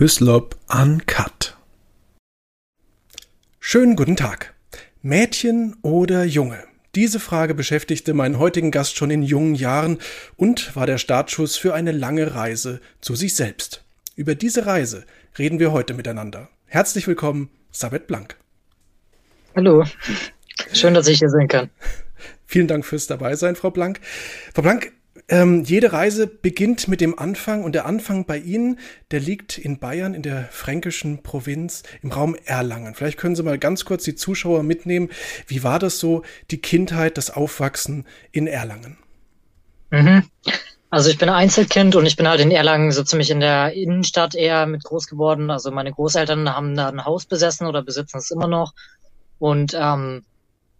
Hyslop Uncut. Schönen guten Tag. Mädchen oder Junge? Diese Frage beschäftigte meinen heutigen Gast schon in jungen Jahren und war der Startschuss für eine lange Reise zu sich selbst. Über diese Reise reden wir heute miteinander. Herzlich willkommen, Sabet Blank. Hallo. Schön, dass ich hier sein kann. Vielen Dank fürs Dabeisein, Frau Blank. Frau Blank, ähm, jede Reise beginnt mit dem Anfang und der Anfang bei Ihnen, der liegt in Bayern, in der fränkischen Provinz, im Raum Erlangen. Vielleicht können Sie mal ganz kurz die Zuschauer mitnehmen. Wie war das so, die Kindheit, das Aufwachsen in Erlangen? Mhm. Also ich bin Einzelkind und ich bin halt in Erlangen so ziemlich in der Innenstadt eher mit groß geworden. Also meine Großeltern haben da ein Haus besessen oder besitzen es immer noch. Und ähm,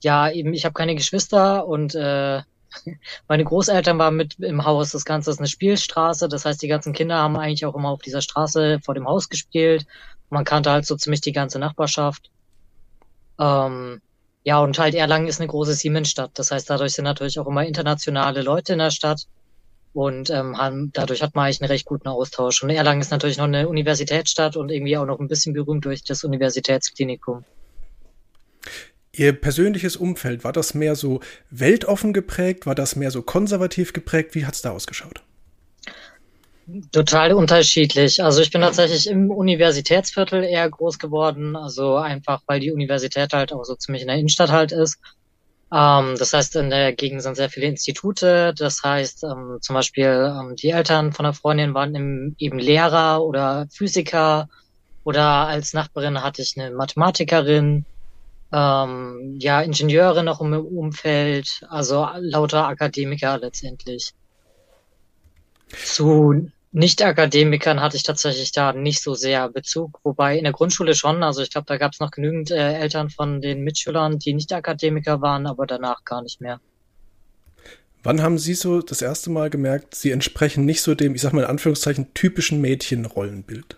ja, eben ich habe keine Geschwister und äh, meine Großeltern waren mit im Haus. Das Ganze ist eine Spielstraße. Das heißt, die ganzen Kinder haben eigentlich auch immer auf dieser Straße vor dem Haus gespielt. Man kannte halt so ziemlich die ganze Nachbarschaft. Ähm, ja, und halt Erlangen ist eine große Siemensstadt. Das heißt, dadurch sind natürlich auch immer internationale Leute in der Stadt. Und ähm, haben, dadurch hat man eigentlich einen recht guten Austausch. Und Erlangen ist natürlich noch eine Universitätsstadt und irgendwie auch noch ein bisschen berühmt durch das Universitätsklinikum. Ihr persönliches Umfeld, war das mehr so weltoffen geprägt? War das mehr so konservativ geprägt? Wie hat es da ausgeschaut? Total unterschiedlich. Also ich bin tatsächlich im Universitätsviertel eher groß geworden. Also einfach, weil die Universität halt auch so ziemlich in der Innenstadt halt ist. Ähm, das heißt, in der Gegend sind sehr viele Institute. Das heißt, ähm, zum Beispiel ähm, die Eltern von der Freundin waren im, eben Lehrer oder Physiker. Oder als Nachbarin hatte ich eine Mathematikerin ähm, ja, Ingenieure noch im Umfeld, also lauter Akademiker letztendlich. Zu Nicht-Akademikern hatte ich tatsächlich da nicht so sehr Bezug, wobei in der Grundschule schon, also ich glaube, da gab es noch genügend äh, Eltern von den Mitschülern, die Nicht-Akademiker waren, aber danach gar nicht mehr. Wann haben Sie so das erste Mal gemerkt, Sie entsprechen nicht so dem, ich sag mal in Anführungszeichen, typischen Mädchenrollenbild?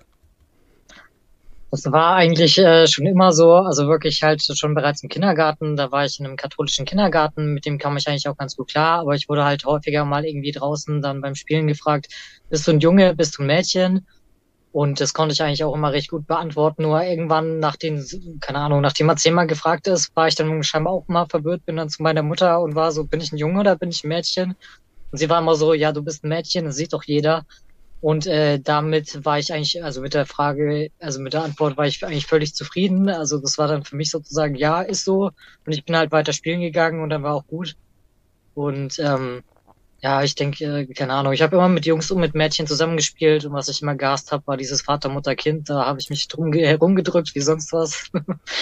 Das war eigentlich äh, schon immer so, also wirklich halt schon bereits im Kindergarten. Da war ich in einem katholischen Kindergarten, mit dem kam ich eigentlich auch ganz gut klar, aber ich wurde halt häufiger mal irgendwie draußen dann beim Spielen gefragt, bist du ein Junge, bist du ein Mädchen? Und das konnte ich eigentlich auch immer recht gut beantworten. Nur irgendwann, nach den, keine Ahnung, nachdem man zehnmal gefragt ist, war ich dann scheinbar auch mal verwirrt, bin dann zu meiner Mutter und war so, bin ich ein Junge oder bin ich ein Mädchen? Und sie war immer so, ja, du bist ein Mädchen, das sieht doch jeder. Und äh, damit war ich eigentlich, also mit der Frage, also mit der Antwort war ich eigentlich völlig zufrieden. Also das war dann für mich sozusagen, ja, ist so. Und ich bin halt weiter spielen gegangen und dann war auch gut. Und ähm, ja, ich denke, äh, keine Ahnung, ich habe immer mit Jungs und mit Mädchen zusammengespielt und was ich immer gehasst habe, war dieses Vater, Mutter, Kind. Da habe ich mich drum herumgedrückt wie sonst was.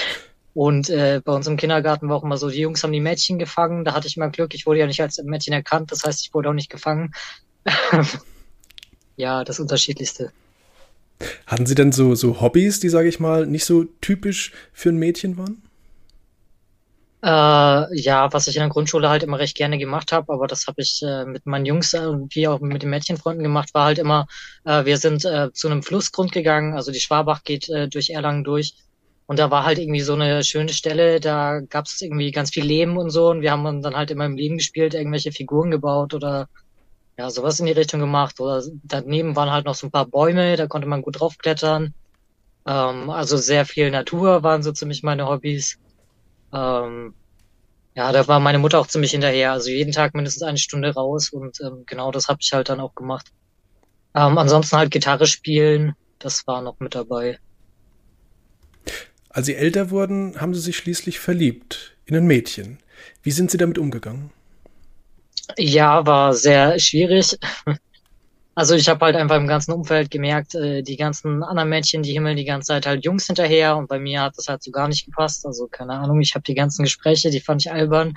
und äh, bei uns im Kindergarten war auch immer so, die Jungs haben die Mädchen gefangen. Da hatte ich immer Glück, ich wurde ja nicht als Mädchen erkannt, das heißt, ich wurde auch nicht gefangen. ja, das Unterschiedlichste. Hatten Sie denn so, so Hobbys, die, sage ich mal, nicht so typisch für ein Mädchen waren? Äh, ja, was ich in der Grundschule halt immer recht gerne gemacht habe, aber das habe ich äh, mit meinen Jungs äh, wie auch mit den Mädchenfreunden gemacht, war halt immer, äh, wir sind äh, zu einem Flussgrund gegangen, also die Schwabach geht äh, durch Erlangen durch und da war halt irgendwie so eine schöne Stelle, da gab es irgendwie ganz viel Leben und so und wir haben dann halt immer im Leben gespielt, irgendwelche Figuren gebaut oder ja, sowas in die Richtung gemacht. Oder daneben waren halt noch so ein paar Bäume, da konnte man gut draufklettern. Ähm, also sehr viel Natur waren so ziemlich meine Hobbys. Ähm, ja, da war meine Mutter auch ziemlich hinterher. Also jeden Tag mindestens eine Stunde raus und ähm, genau das habe ich halt dann auch gemacht. Ähm, ansonsten halt Gitarre spielen, das war noch mit dabei. Als Sie älter wurden, haben Sie sich schließlich verliebt in ein Mädchen. Wie sind Sie damit umgegangen? Ja, war sehr schwierig. Also ich habe halt einfach im ganzen Umfeld gemerkt, äh, die ganzen anderen Mädchen, die himmeln die ganze Zeit halt Jungs hinterher und bei mir hat das halt so gar nicht gepasst. Also keine Ahnung, ich habe die ganzen Gespräche, die fand ich albern,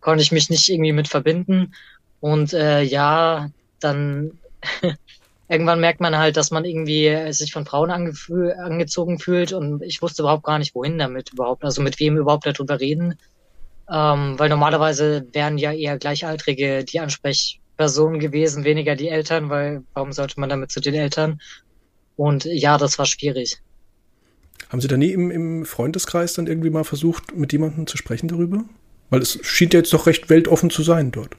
konnte ich mich nicht irgendwie mit verbinden. Und äh, ja, dann irgendwann merkt man halt, dass man irgendwie sich von Frauen angezogen fühlt und ich wusste überhaupt gar nicht, wohin damit überhaupt, also mit wem überhaupt darüber reden. Ähm, weil normalerweise wären ja eher Gleichaltrige die Ansprechpersonen gewesen, weniger die Eltern, weil warum sollte man damit zu den Eltern? Und ja, das war schwierig. Haben Sie da nie im, im Freundeskreis dann irgendwie mal versucht, mit jemandem zu sprechen darüber? Weil es schien ja jetzt doch recht weltoffen zu sein dort.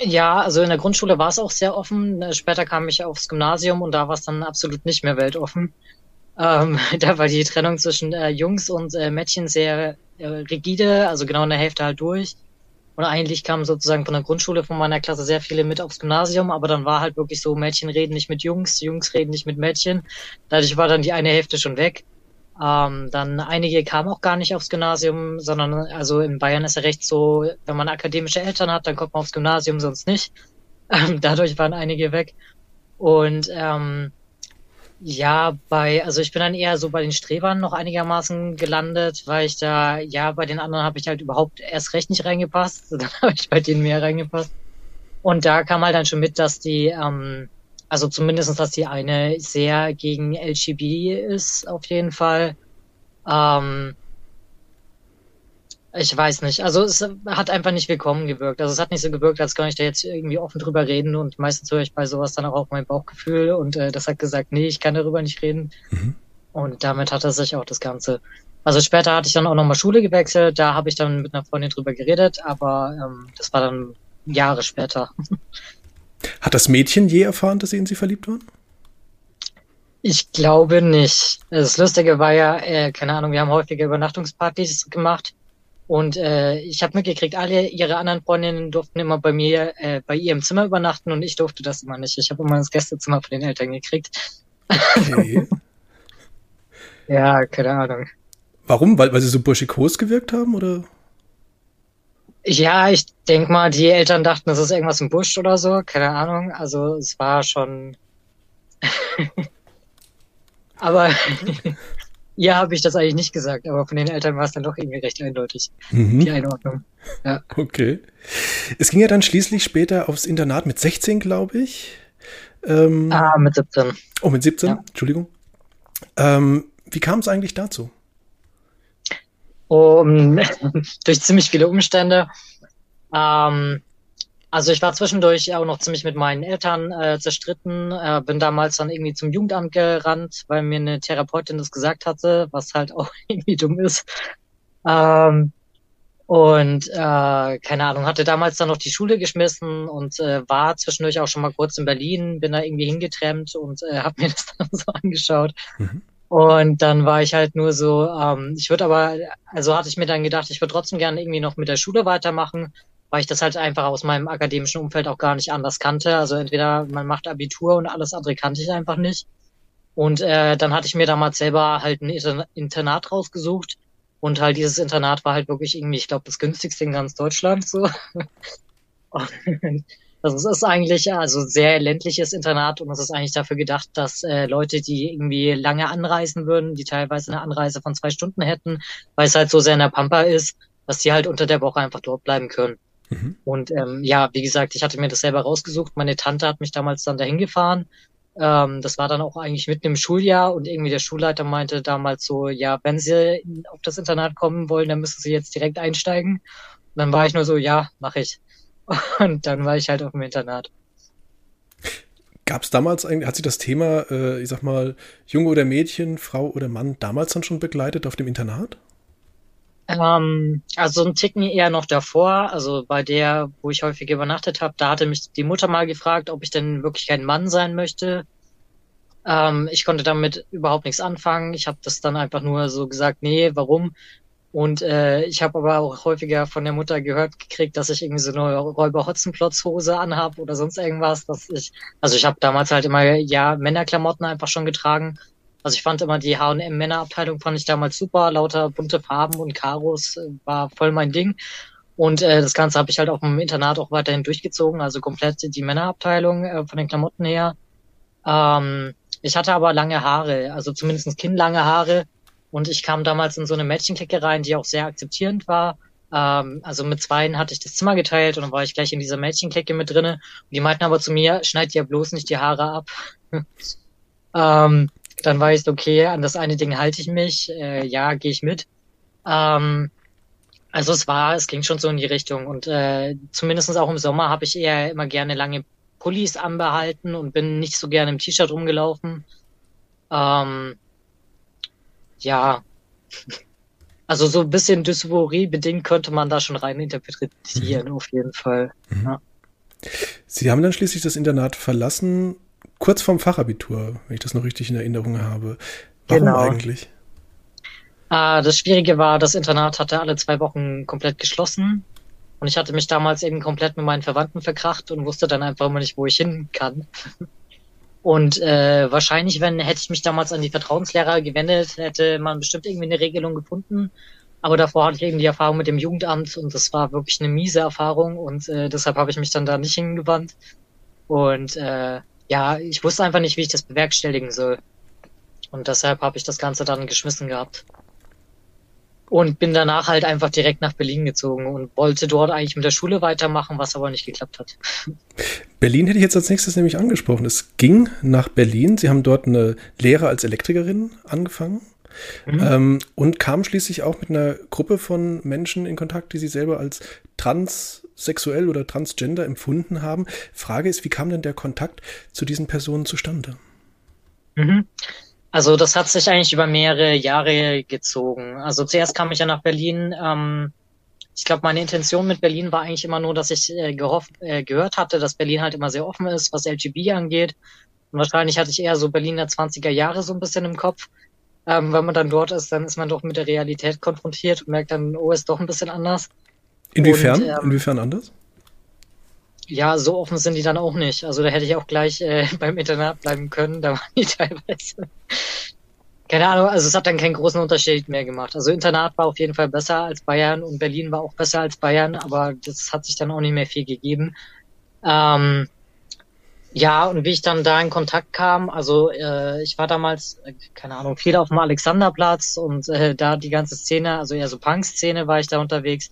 Ja, also in der Grundschule war es auch sehr offen. Später kam ich aufs Gymnasium und da war es dann absolut nicht mehr weltoffen. Ähm, da war die Trennung zwischen äh, Jungs und äh, Mädchen sehr äh, rigide, also genau in der Hälfte halt durch. Und eigentlich kamen sozusagen von der Grundschule von meiner Klasse sehr viele mit aufs Gymnasium, aber dann war halt wirklich so, Mädchen reden nicht mit Jungs, Jungs reden nicht mit Mädchen. Dadurch war dann die eine Hälfte schon weg. Ähm, dann einige kamen auch gar nicht aufs Gymnasium, sondern also in Bayern ist ja recht so, wenn man akademische Eltern hat, dann kommt man aufs Gymnasium, sonst nicht. Ähm, dadurch waren einige weg. Und ähm, ja, bei, also ich bin dann eher so bei den Strebern noch einigermaßen gelandet, weil ich da, ja, bei den anderen habe ich halt überhaupt erst recht nicht reingepasst. Dann habe ich bei denen mehr reingepasst. Und da kam halt dann schon mit, dass die, ähm, also zumindestens, dass die eine sehr gegen LGB ist, auf jeden Fall. Ähm, ich weiß nicht. Also es hat einfach nicht willkommen gewirkt. Also es hat nicht so gewirkt, als könnte ich da jetzt irgendwie offen drüber reden und meistens höre ich bei sowas dann auch auf mein Bauchgefühl und äh, das hat gesagt, nee, ich kann darüber nicht reden. Mhm. Und damit hat er sich auch das Ganze. Also später hatte ich dann auch nochmal Schule gewechselt, da habe ich dann mit einer Freundin drüber geredet, aber ähm, das war dann Jahre später. Hat das Mädchen je erfahren, dass sie in sie verliebt waren? Ich glaube nicht. Das Lustige war ja, äh, keine Ahnung, wir haben häufige Übernachtungspartys gemacht und äh, ich habe mitgekriegt, alle ihre anderen Freundinnen durften immer bei mir, äh, bei ihr im Zimmer übernachten und ich durfte das immer nicht. Ich habe immer das Gästezimmer von den Eltern gekriegt. Okay. ja, keine Ahnung. Warum? Weil, weil sie so burschikos gewirkt haben, oder? Ja, ich denk mal, die Eltern dachten, das ist irgendwas im Busch oder so. Keine Ahnung. Also es war schon. Aber Ihr habe ich das eigentlich nicht gesagt, aber von den Eltern war es dann doch irgendwie recht eindeutig, mhm. die Einordnung. Ja. Okay. Es ging ja dann schließlich später aufs Internat mit 16, glaube ich. Ähm, ah, mit 17. Oh, mit 17, ja. Entschuldigung. Ähm, wie kam es eigentlich dazu? Um, durch ziemlich viele Umstände. Ähm, also ich war zwischendurch auch noch ziemlich mit meinen Eltern äh, zerstritten, äh, bin damals dann irgendwie zum Jugendamt gerannt, weil mir eine Therapeutin das gesagt hatte, was halt auch irgendwie dumm ist. Ähm, und äh, keine Ahnung, hatte damals dann noch die Schule geschmissen und äh, war zwischendurch auch schon mal kurz in Berlin, bin da irgendwie hingetrennt und äh, habe mir das dann so angeschaut. Mhm. Und dann war ich halt nur so, ähm, ich würde aber, also hatte ich mir dann gedacht, ich würde trotzdem gerne irgendwie noch mit der Schule weitermachen weil ich das halt einfach aus meinem akademischen Umfeld auch gar nicht anders kannte. Also entweder man macht Abitur und alles andere kannte ich einfach nicht. Und äh, dann hatte ich mir damals selber halt ein Internat rausgesucht. Und halt dieses Internat war halt wirklich irgendwie, ich glaube, das günstigste in ganz Deutschland so. das ist eigentlich also sehr ländliches Internat und es ist eigentlich dafür gedacht, dass äh, Leute, die irgendwie lange anreisen würden, die teilweise eine Anreise von zwei Stunden hätten, weil es halt so sehr in der Pampa ist, dass die halt unter der Woche einfach dort bleiben können. Mhm. Und ähm, ja, wie gesagt, ich hatte mir das selber rausgesucht. Meine Tante hat mich damals dann dahin gefahren. Ähm, das war dann auch eigentlich mitten im Schuljahr und irgendwie der Schulleiter meinte damals so, ja, wenn Sie auf das Internat kommen wollen, dann müssen Sie jetzt direkt einsteigen. Und dann war ich nur so, ja, mache ich. Und dann war ich halt auf dem Internat. Gab es damals eigentlich, hat sich das Thema, äh, ich sag mal, Junge oder Mädchen, Frau oder Mann damals dann schon begleitet auf dem Internat? Ähm, also ein Ticken eher noch davor, also bei der, wo ich häufig übernachtet habe, da hatte mich die Mutter mal gefragt, ob ich denn wirklich kein Mann sein möchte. Ähm, ich konnte damit überhaupt nichts anfangen. Ich habe das dann einfach nur so gesagt, nee, warum? Und äh, ich habe aber auch häufiger von der Mutter gehört gekriegt, dass ich irgendwie so eine Räuber-Hotzenplotz-Hose anhab oder sonst irgendwas. Dass ich, also ich habe damals halt immer ja Männerklamotten einfach schon getragen also ich fand immer die H&M Männerabteilung fand ich damals super, lauter bunte Farben und Karos äh, war voll mein Ding. Und äh, das Ganze habe ich halt auf dem Internat auch weiterhin durchgezogen, also komplett die Männerabteilung äh, von den Klamotten her. Ähm, ich hatte aber lange Haare, also zumindest kinnlange Haare. Und ich kam damals in so eine Mädchenklicke rein, die auch sehr akzeptierend war. Ähm, also mit zweien hatte ich das Zimmer geteilt und dann war ich gleich in dieser Mädchenklicke mit drinne. Und die meinten aber zu mir, schneid dir bloß nicht die Haare ab. ähm, dann weiß ich, okay, an das eine Ding halte ich mich, äh, ja, gehe ich mit. Ähm, also es war, es ging schon so in die Richtung und äh, zumindest auch im Sommer habe ich eher immer gerne lange Pullis anbehalten und bin nicht so gerne im T-Shirt rumgelaufen. Ähm, ja, also so ein bisschen Dysphorie bedingt könnte man da schon rein interpretieren, mhm. auf jeden Fall. Mhm. Ja. Sie haben dann schließlich das Internat verlassen, kurz vorm Fachabitur, wenn ich das noch richtig in Erinnerung habe. Warum genau. eigentlich? Äh, das Schwierige war, das Internat hatte alle zwei Wochen komplett geschlossen. Und ich hatte mich damals eben komplett mit meinen Verwandten verkracht und wusste dann einfach immer nicht, wo ich hin kann. Und äh, wahrscheinlich, wenn hätte ich mich damals an die Vertrauenslehrer gewendet, hätte man bestimmt irgendwie eine Regelung gefunden. Aber davor hatte ich eben die Erfahrung mit dem Jugendamt und das war wirklich eine miese Erfahrung und äh, deshalb habe ich mich dann da nicht hingewandt. Und äh, ja, ich wusste einfach nicht, wie ich das bewerkstelligen soll. Und deshalb habe ich das Ganze dann geschmissen gehabt und bin danach halt einfach direkt nach Berlin gezogen und wollte dort eigentlich mit der Schule weitermachen, was aber nicht geklappt hat. Berlin hätte ich jetzt als nächstes nämlich angesprochen. Es ging nach Berlin. Sie haben dort eine Lehre als Elektrikerin angefangen. Mhm. Ähm, und kam schließlich auch mit einer Gruppe von Menschen in Kontakt, die sie selber als transsexuell oder transgender empfunden haben. Frage ist, wie kam denn der Kontakt zu diesen Personen zustande? Mhm. Also das hat sich eigentlich über mehrere Jahre gezogen. Also zuerst kam ich ja nach Berlin. Ähm, ich glaube, meine Intention mit Berlin war eigentlich immer nur, dass ich äh, gehofft, äh, gehört hatte, dass Berlin halt immer sehr offen ist, was LGB angeht. Und wahrscheinlich hatte ich eher so Berlin der 20er Jahre so ein bisschen im Kopf. Ähm, wenn man dann dort ist, dann ist man doch mit der Realität konfrontiert und merkt dann, oh, ist doch ein bisschen anders. Inwiefern? Und, ähm, Inwiefern anders? Ja, so offen sind die dann auch nicht. Also da hätte ich auch gleich äh, beim Internat bleiben können. Da waren die teilweise. Keine Ahnung, also es hat dann keinen großen Unterschied mehr gemacht. Also Internat war auf jeden Fall besser als Bayern und Berlin war auch besser als Bayern, aber das hat sich dann auch nicht mehr viel gegeben. Ähm, ja, und wie ich dann da in Kontakt kam, also äh, ich war damals, äh, keine Ahnung, viel auf dem Alexanderplatz und äh, da die ganze Szene, also eher so Punk-Szene war ich da unterwegs.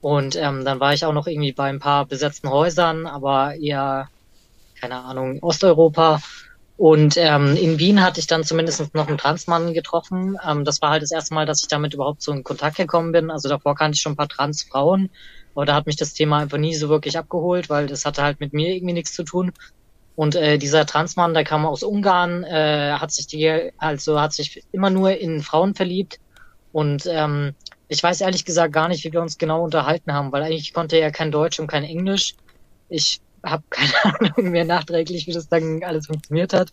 Und ähm, dann war ich auch noch irgendwie bei ein paar besetzten Häusern, aber eher, keine Ahnung, Osteuropa. Und ähm, in Wien hatte ich dann zumindest noch einen Transmann getroffen. Ähm, das war halt das erste Mal, dass ich damit überhaupt so in Kontakt gekommen bin. Also davor kannte ich schon ein paar Transfrauen, aber da hat mich das Thema einfach nie so wirklich abgeholt, weil das hatte halt mit mir irgendwie nichts zu tun. Und äh, dieser Transmann, der kam aus Ungarn, äh, hat sich die, also hat sich immer nur in Frauen verliebt und ähm, ich weiß ehrlich gesagt gar nicht, wie wir uns genau unterhalten haben, weil eigentlich konnte er kein Deutsch und kein Englisch. Ich habe keine Ahnung mehr nachträglich, wie das dann alles funktioniert hat.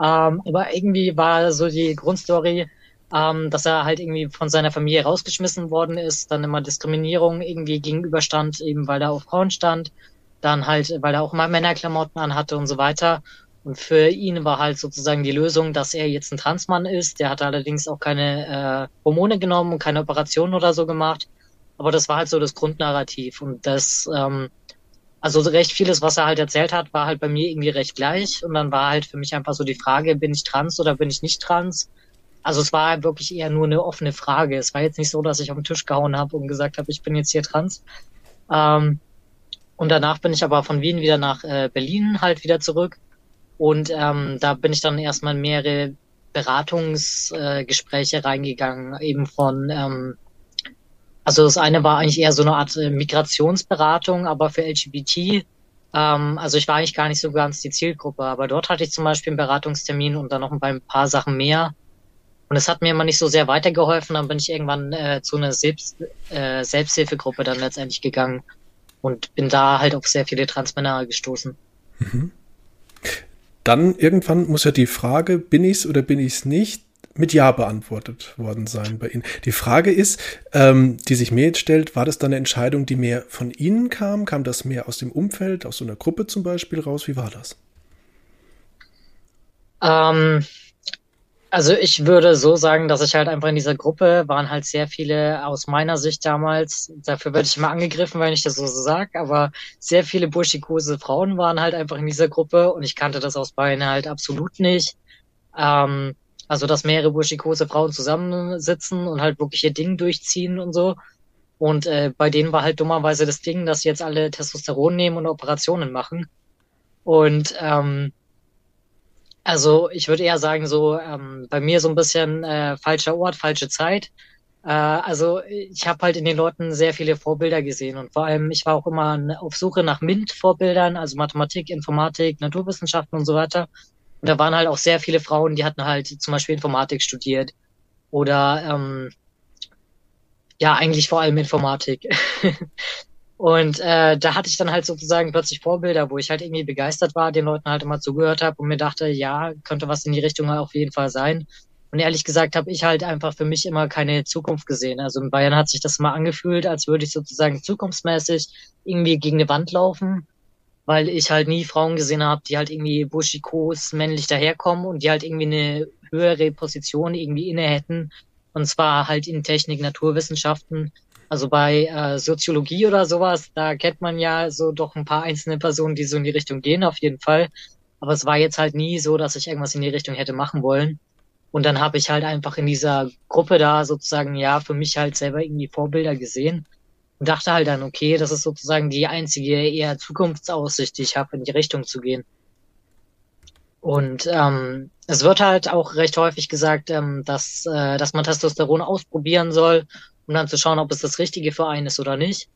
Ähm, aber irgendwie war so die Grundstory, ähm, dass er halt irgendwie von seiner Familie rausgeschmissen worden ist, dann immer Diskriminierung irgendwie gegenüberstand, eben weil er auf Frauen stand, dann halt, weil er auch mal Männerklamotten anhatte und so weiter. Und für ihn war halt sozusagen die Lösung, dass er jetzt ein Transmann ist. Der hatte allerdings auch keine äh, Hormone genommen und keine Operation oder so gemacht. Aber das war halt so das Grundnarrativ. Und das, ähm, also recht vieles, was er halt erzählt hat, war halt bei mir irgendwie recht gleich. Und dann war halt für mich einfach so die Frage, bin ich trans oder bin ich nicht trans? Also es war wirklich eher nur eine offene Frage. Es war jetzt nicht so, dass ich auf den Tisch gehauen habe und gesagt habe, ich bin jetzt hier trans. Ähm, und danach bin ich aber von Wien wieder nach äh, Berlin halt wieder zurück und ähm, da bin ich dann erstmal mehrere Beratungsgespräche äh, reingegangen, eben von, ähm, also das eine war eigentlich eher so eine Art äh, Migrationsberatung, aber für LGBT. Ähm, also ich war eigentlich gar nicht so ganz die Zielgruppe, aber dort hatte ich zum Beispiel einen Beratungstermin und dann noch ein paar Sachen mehr. Und es hat mir immer nicht so sehr weitergeholfen. Dann bin ich irgendwann äh, zu einer Selbst, äh, Selbsthilfegruppe dann letztendlich gegangen und bin da halt auf sehr viele Transmänner gestoßen. Mhm dann irgendwann muss ja die Frage, bin ich's oder bin ich's nicht, mit Ja beantwortet worden sein bei Ihnen. Die Frage ist, ähm, die sich mir jetzt stellt, war das dann eine Entscheidung, die mehr von Ihnen kam? Kam das mehr aus dem Umfeld, aus so einer Gruppe zum Beispiel raus? Wie war das? Ähm, also ich würde so sagen, dass ich halt einfach in dieser Gruppe waren halt sehr viele aus meiner Sicht damals, dafür werde ich immer angegriffen, wenn ich das so sage, aber sehr viele burschikose Frauen waren halt einfach in dieser Gruppe und ich kannte das aus Bayern halt absolut nicht. Ähm, also dass mehrere burschikose Frauen zusammensitzen und halt wirklich ihr Ding durchziehen und so. Und äh, bei denen war halt dummerweise das Ding, dass sie jetzt alle Testosteron nehmen und Operationen machen. Und ähm, also ich würde eher sagen, so ähm, bei mir so ein bisschen äh, falscher Ort, falsche Zeit. Äh, also ich habe halt in den Leuten sehr viele Vorbilder gesehen und vor allem ich war auch immer auf Suche nach MINT-Vorbildern, also Mathematik, Informatik, Naturwissenschaften und so weiter. Und da waren halt auch sehr viele Frauen, die hatten halt zum Beispiel Informatik studiert oder ähm, ja eigentlich vor allem Informatik. Und äh, da hatte ich dann halt sozusagen plötzlich Vorbilder, wo ich halt irgendwie begeistert war, den Leuten halt immer zugehört habe und mir dachte, ja, könnte was in die Richtung auf jeden Fall sein. Und ehrlich gesagt habe ich halt einfach für mich immer keine Zukunft gesehen. Also in Bayern hat sich das mal angefühlt, als würde ich sozusagen zukunftsmäßig irgendwie gegen eine Wand laufen, weil ich halt nie Frauen gesehen habe, die halt irgendwie buschikos männlich daherkommen und die halt irgendwie eine höhere Position irgendwie inne hätten. Und zwar halt in Technik, Naturwissenschaften also bei äh, Soziologie oder sowas, da kennt man ja so doch ein paar einzelne Personen, die so in die Richtung gehen, auf jeden Fall. Aber es war jetzt halt nie so, dass ich irgendwas in die Richtung hätte machen wollen. Und dann habe ich halt einfach in dieser Gruppe da sozusagen, ja, für mich halt selber irgendwie Vorbilder gesehen und dachte halt dann, okay, das ist sozusagen die einzige eher Zukunftsaussicht, die ich habe, in die Richtung zu gehen. Und ähm, es wird halt auch recht häufig gesagt, ähm, dass, äh, dass man Testosteron ausprobieren soll um dann zu schauen, ob es das Richtige für einen ist oder nicht.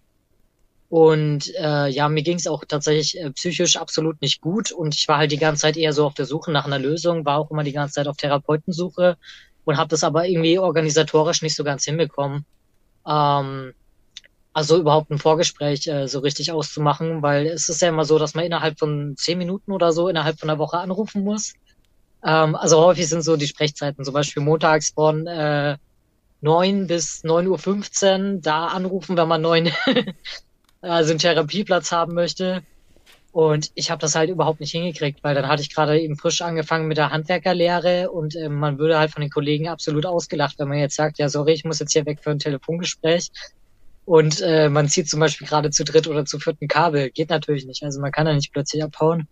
Und äh, ja, mir ging es auch tatsächlich äh, psychisch absolut nicht gut und ich war halt die ganze Zeit eher so auf der Suche nach einer Lösung, war auch immer die ganze Zeit auf Therapeutensuche und habe das aber irgendwie organisatorisch nicht so ganz hinbekommen. Ähm, also überhaupt ein Vorgespräch äh, so richtig auszumachen, weil es ist ja immer so, dass man innerhalb von zehn Minuten oder so innerhalb von einer Woche anrufen muss. Ähm, also häufig sind so die Sprechzeiten, zum Beispiel montags von äh, 9 bis 9.15 Uhr da anrufen, wenn man neuen also einen Therapieplatz haben möchte. Und ich habe das halt überhaupt nicht hingekriegt, weil dann hatte ich gerade eben frisch angefangen mit der Handwerkerlehre und äh, man würde halt von den Kollegen absolut ausgelacht, wenn man jetzt sagt, ja sorry, ich muss jetzt hier weg für ein Telefongespräch. Und äh, man zieht zum Beispiel gerade zu dritt oder zu vierten Kabel. Geht natürlich nicht. Also man kann da nicht plötzlich abhauen.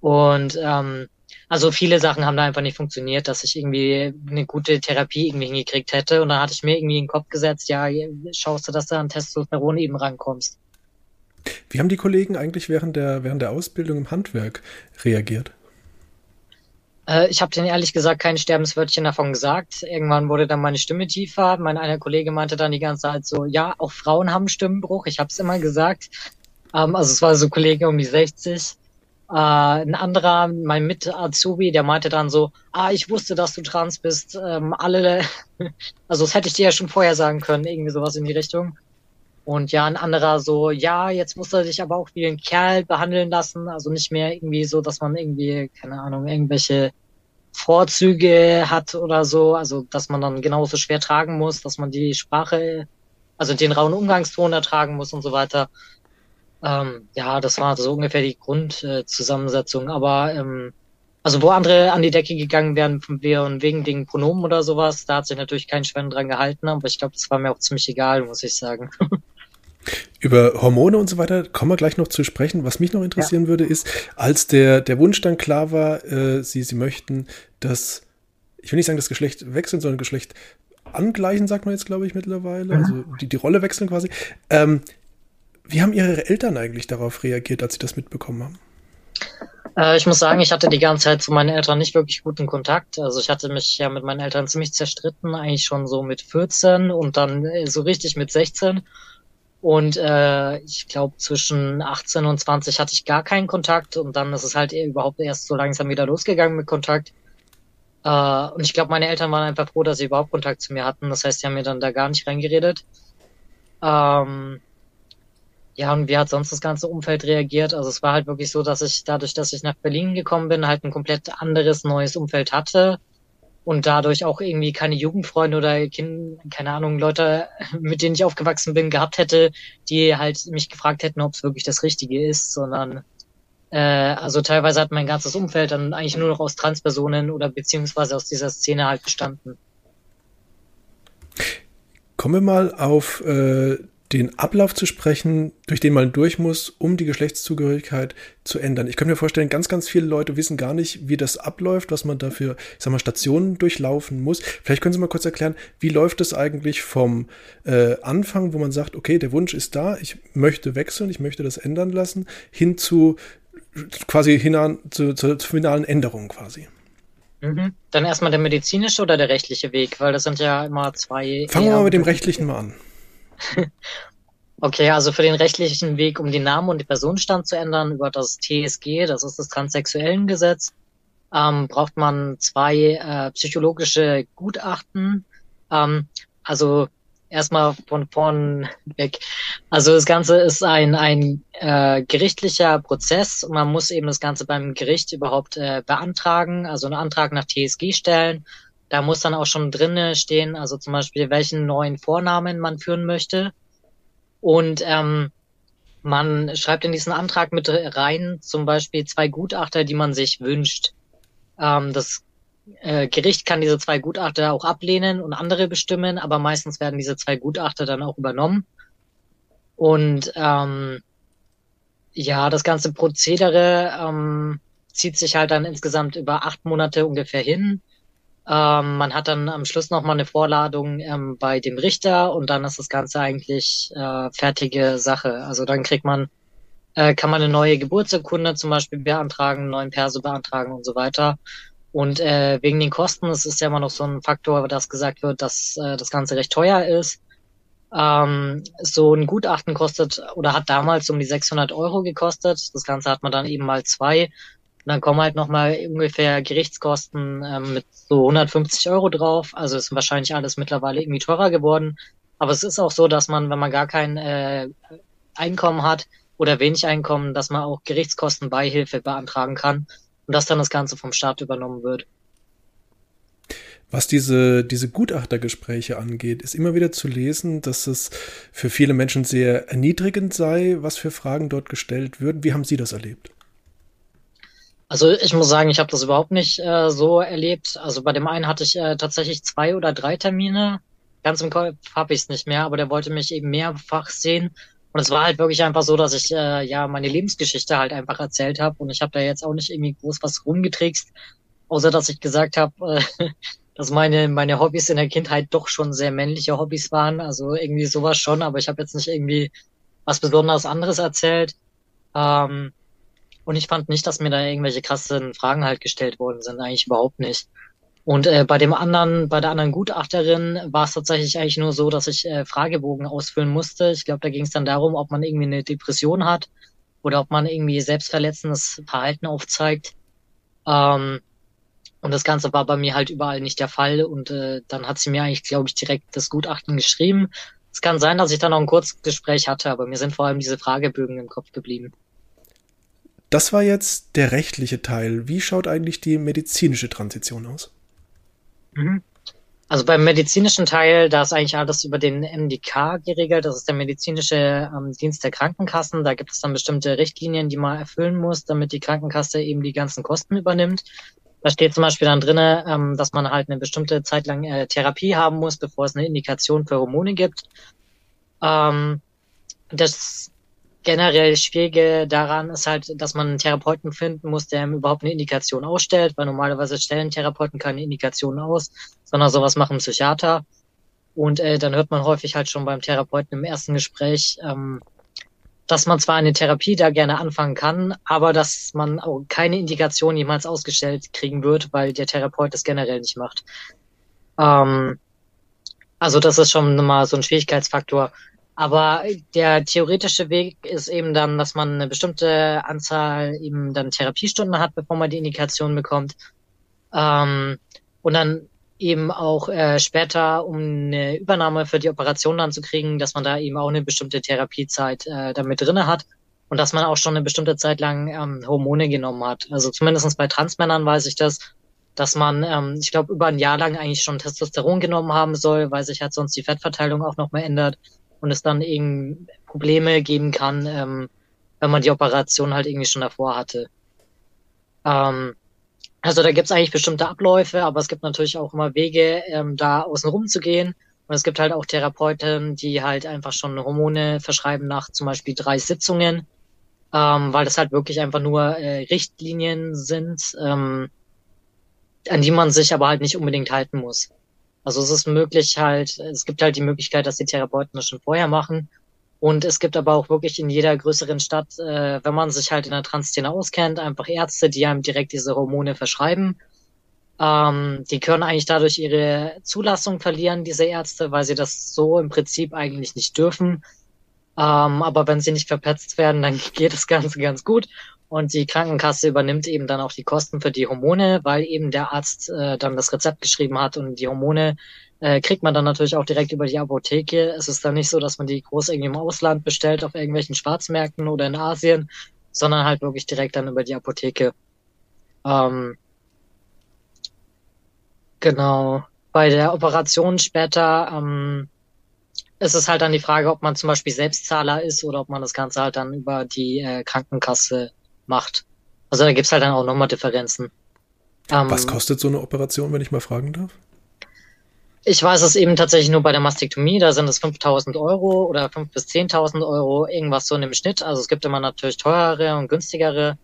Und ähm, also viele Sachen haben da einfach nicht funktioniert, dass ich irgendwie eine gute Therapie irgendwie hingekriegt hätte. Und dann hatte ich mir irgendwie in den Kopf gesetzt, ja, schaust du, dass du an Testosteron eben rankommst. Wie haben die Kollegen eigentlich während der, während der Ausbildung im Handwerk reagiert? Äh, ich habe denen ehrlich gesagt kein Sterbenswörtchen davon gesagt. Irgendwann wurde dann meine Stimme tiefer. Mein einer Kollege meinte dann die ganze Zeit so, ja, auch Frauen haben Stimmenbruch. Ich habe es immer gesagt. Ähm, also es war so Kollege um die 60. Äh, ein anderer, mein Mit-Azubi, der meinte dann so, ah, ich wusste, dass du trans bist. Ähm, alle, also das hätte ich dir ja schon vorher sagen können, irgendwie sowas in die Richtung. Und ja, ein anderer so, ja, jetzt muss er sich aber auch wie ein Kerl behandeln lassen. Also nicht mehr irgendwie so, dass man irgendwie, keine Ahnung, irgendwelche Vorzüge hat oder so. Also, dass man dann genauso schwer tragen muss, dass man die Sprache, also den rauen Umgangston ertragen muss und so weiter. Ähm, ja, das war so ungefähr die Grundzusammensetzung. Äh, Aber ähm, also wo andere an die Decke gegangen wären von wegen den Pronomen oder sowas, da hat sich natürlich kein Schwein dran gehalten, aber ich glaube, das war mir auch ziemlich egal, muss ich sagen. Über Hormone und so weiter kommen wir gleich noch zu sprechen. Was mich noch interessieren ja. würde, ist, als der, der Wunsch dann klar war, äh, sie, sie möchten das, ich will nicht sagen, das Geschlecht wechseln, sondern Geschlecht angleichen, sagt man jetzt, glaube ich, mittlerweile. Mhm. Also die, die Rolle wechseln quasi. Ähm, wie haben Ihre Eltern eigentlich darauf reagiert, als Sie das mitbekommen haben? Äh, ich muss sagen, ich hatte die ganze Zeit zu meinen Eltern nicht wirklich guten Kontakt. Also ich hatte mich ja mit meinen Eltern ziemlich zerstritten, eigentlich schon so mit 14 und dann äh, so richtig mit 16. Und äh, ich glaube, zwischen 18 und 20 hatte ich gar keinen Kontakt und dann ist es halt überhaupt erst so langsam wieder losgegangen mit Kontakt. Äh, und ich glaube, meine Eltern waren einfach froh, dass sie überhaupt Kontakt zu mir hatten. Das heißt, sie haben mir dann da gar nicht reingeredet. Ähm, ja, und wie hat sonst das ganze Umfeld reagiert? Also es war halt wirklich so, dass ich dadurch, dass ich nach Berlin gekommen bin, halt ein komplett anderes neues Umfeld hatte und dadurch auch irgendwie keine Jugendfreunde oder kind, keine Ahnung, Leute, mit denen ich aufgewachsen bin, gehabt hätte, die halt mich gefragt hätten, ob es wirklich das Richtige ist, sondern äh, also teilweise hat mein ganzes Umfeld dann eigentlich nur noch aus Transpersonen oder beziehungsweise aus dieser Szene halt bestanden. Kommen wir mal auf äh, den Ablauf zu sprechen, durch den man durch muss, um die Geschlechtszugehörigkeit zu ändern. Ich könnte mir vorstellen, ganz, ganz viele Leute wissen gar nicht, wie das abläuft, was man dafür, ich sag mal, Stationen durchlaufen muss. Vielleicht können Sie mal kurz erklären, wie läuft es eigentlich vom äh, Anfang, wo man sagt, okay, der Wunsch ist da, ich möchte wechseln, ich möchte das ändern lassen, hin zu quasi hinan, zu, zur, finalen Änderung quasi. Mhm. Dann erstmal der medizinische oder der rechtliche Weg, weil das sind ja immer zwei. Fangen wir mal mit dem rechtlichen mal an. Okay, also für den rechtlichen Weg, um den Namen und den Personenstand zu ändern, über das TSG, das ist das Transsexuellengesetz, ähm, braucht man zwei äh, psychologische Gutachten. Ähm, also erstmal von vorn weg. Also das Ganze ist ein, ein äh, gerichtlicher Prozess und man muss eben das Ganze beim Gericht überhaupt äh, beantragen, also einen Antrag nach TSG stellen. Da muss dann auch schon drinne stehen, also zum Beispiel, welchen neuen Vornamen man führen möchte. Und ähm, man schreibt in diesen Antrag mit rein zum Beispiel zwei Gutachter, die man sich wünscht. Ähm, das äh, Gericht kann diese zwei Gutachter auch ablehnen und andere bestimmen, aber meistens werden diese zwei Gutachter dann auch übernommen. Und ähm, ja, das ganze Prozedere ähm, zieht sich halt dann insgesamt über acht Monate ungefähr hin. Ähm, man hat dann am Schluss nochmal eine Vorladung ähm, bei dem Richter und dann ist das Ganze eigentlich äh, fertige Sache. Also dann kriegt man, äh, kann man eine neue Geburtsurkunde zum Beispiel beantragen, einen neuen Perso beantragen und so weiter. Und äh, wegen den Kosten, es ist ja immer noch so ein Faktor, dass gesagt wird, dass äh, das Ganze recht teuer ist. Ähm, so ein Gutachten kostet oder hat damals um die 600 Euro gekostet. Das Ganze hat man dann eben mal zwei. Und dann kommen halt nochmal ungefähr Gerichtskosten ähm, mit so 150 Euro drauf. Also ist wahrscheinlich alles mittlerweile irgendwie teurer geworden. Aber es ist auch so, dass man, wenn man gar kein äh, Einkommen hat oder wenig Einkommen, dass man auch Gerichtskostenbeihilfe beantragen kann und dass dann das Ganze vom Staat übernommen wird. Was diese, diese Gutachtergespräche angeht, ist immer wieder zu lesen, dass es für viele Menschen sehr erniedrigend sei, was für Fragen dort gestellt würden. Wie haben Sie das erlebt? Also ich muss sagen, ich habe das überhaupt nicht äh, so erlebt. Also bei dem einen hatte ich äh, tatsächlich zwei oder drei Termine. Ganz im Kopf habe ich es nicht mehr, aber der wollte mich eben mehrfach sehen. Und es war halt wirklich einfach so, dass ich äh, ja meine Lebensgeschichte halt einfach erzählt habe und ich habe da jetzt auch nicht irgendwie groß was rumgetrickst, außer dass ich gesagt habe, äh, dass meine meine Hobbys in der Kindheit doch schon sehr männliche Hobbys waren, also irgendwie sowas schon, aber ich habe jetzt nicht irgendwie was besonders anderes erzählt. Ähm, und ich fand nicht, dass mir da irgendwelche krassen Fragen halt gestellt worden sind, eigentlich überhaupt nicht. Und äh, bei dem anderen, bei der anderen Gutachterin war es tatsächlich eigentlich nur so, dass ich äh, Fragebogen ausfüllen musste. Ich glaube, da ging es dann darum, ob man irgendwie eine Depression hat oder ob man irgendwie selbstverletzendes Verhalten aufzeigt. Ähm, und das Ganze war bei mir halt überall nicht der Fall. Und äh, dann hat sie mir eigentlich, glaube ich, direkt das Gutachten geschrieben. Es kann sein, dass ich dann noch ein Kurzgespräch hatte, aber mir sind vor allem diese Fragebögen im Kopf geblieben. Das war jetzt der rechtliche Teil. Wie schaut eigentlich die medizinische Transition aus? Mhm. Also beim medizinischen Teil, da ist eigentlich alles über den MDK geregelt. Das ist der medizinische ähm, Dienst der Krankenkassen. Da gibt es dann bestimmte Richtlinien, die man erfüllen muss, damit die Krankenkasse eben die ganzen Kosten übernimmt. Da steht zum Beispiel dann drinne, ähm, dass man halt eine bestimmte Zeit lang äh, Therapie haben muss, bevor es eine Indikation für Hormone gibt. Ähm, das generell Schwierige daran ist halt, dass man einen Therapeuten finden muss, der ihm überhaupt eine Indikation ausstellt, weil normalerweise stellen Therapeuten keine Indikationen aus, sondern sowas machen Psychiater. Und äh, dann hört man häufig halt schon beim Therapeuten im ersten Gespräch, ähm, dass man zwar eine Therapie da gerne anfangen kann, aber dass man auch keine Indikation jemals ausgestellt kriegen wird, weil der Therapeut das generell nicht macht. Ähm, also das ist schon mal so ein Schwierigkeitsfaktor. Aber der theoretische Weg ist eben dann, dass man eine bestimmte Anzahl eben dann Therapiestunden hat, bevor man die Indikation bekommt. Ähm, und dann eben auch äh, später, um eine Übernahme für die Operation dann zu kriegen, dass man da eben auch eine bestimmte Therapiezeit äh, damit drinne hat und dass man auch schon eine bestimmte Zeit lang ähm, Hormone genommen hat. Also zumindestens bei Transmännern weiß ich das, dass man, ähm, ich glaube, über ein Jahr lang eigentlich schon Testosteron genommen haben soll, weil sich halt sonst die Fettverteilung auch nochmal ändert und es dann eben Probleme geben kann, ähm, wenn man die Operation halt irgendwie schon davor hatte. Ähm, also da gibt es eigentlich bestimmte Abläufe, aber es gibt natürlich auch immer Wege, ähm, da außen rum zu gehen. Und es gibt halt auch Therapeuten, die halt einfach schon Hormone verschreiben nach zum Beispiel drei Sitzungen, ähm, weil das halt wirklich einfach nur äh, Richtlinien sind, ähm, an die man sich aber halt nicht unbedingt halten muss. Also es ist möglich halt, es gibt halt die Möglichkeit, dass die Therapeuten das schon vorher machen. Und es gibt aber auch wirklich in jeder größeren Stadt, äh, wenn man sich halt in der Transszene auskennt, einfach Ärzte, die einem direkt diese Hormone verschreiben. Ähm, die können eigentlich dadurch ihre Zulassung verlieren, diese Ärzte, weil sie das so im Prinzip eigentlich nicht dürfen. Ähm, aber wenn sie nicht verpetzt werden, dann geht das Ganze ganz gut. Und die Krankenkasse übernimmt eben dann auch die Kosten für die Hormone, weil eben der Arzt äh, dann das Rezept geschrieben hat und die Hormone äh, kriegt man dann natürlich auch direkt über die Apotheke. Es ist dann nicht so, dass man die groß irgendwie im Ausland bestellt, auf irgendwelchen Schwarzmärkten oder in Asien, sondern halt wirklich direkt dann über die Apotheke. Ähm, genau. Bei der Operation später ähm, ist es halt dann die Frage, ob man zum Beispiel Selbstzahler ist oder ob man das Ganze halt dann über die äh, Krankenkasse macht. Also da gibt's halt dann auch nochmal Differenzen. Ähm, Was kostet so eine Operation, wenn ich mal fragen darf? Ich weiß es eben tatsächlich nur bei der Mastektomie, da sind es 5.000 Euro oder 5.000 bis 10.000 Euro, irgendwas so in dem Schnitt. Also es gibt immer natürlich teurere und günstigere.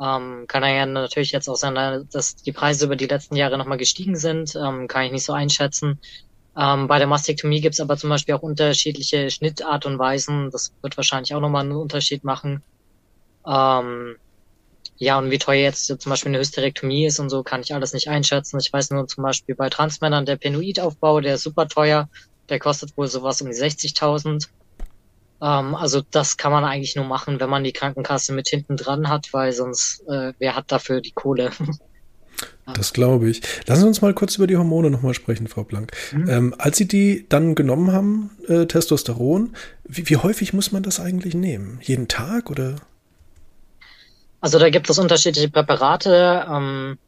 Ähm, kann ja natürlich jetzt auch sein, dass die Preise über die letzten Jahre nochmal gestiegen sind, ähm, kann ich nicht so einschätzen. Ähm, bei der Mastektomie gibt es aber zum Beispiel auch unterschiedliche Schnittart und Weisen. Das wird wahrscheinlich auch nochmal einen Unterschied machen. Ähm, ja, und wie teuer jetzt zum Beispiel eine Hysterektomie ist und so, kann ich alles nicht einschätzen. Ich weiß nur zum Beispiel bei Transmännern der Penoidaufbau, der ist super teuer. Der kostet wohl sowas um die 60.000. Ähm, also das kann man eigentlich nur machen, wenn man die Krankenkasse mit hinten dran hat, weil sonst, äh, wer hat dafür die Kohle? Das glaube ich. Lassen Sie uns mal kurz über die Hormone nochmal sprechen, Frau Blank. Mhm. Ähm, als Sie die dann genommen haben, äh, Testosteron, wie, wie häufig muss man das eigentlich nehmen? Jeden Tag oder? Also da gibt es unterschiedliche Präparate. Ähm,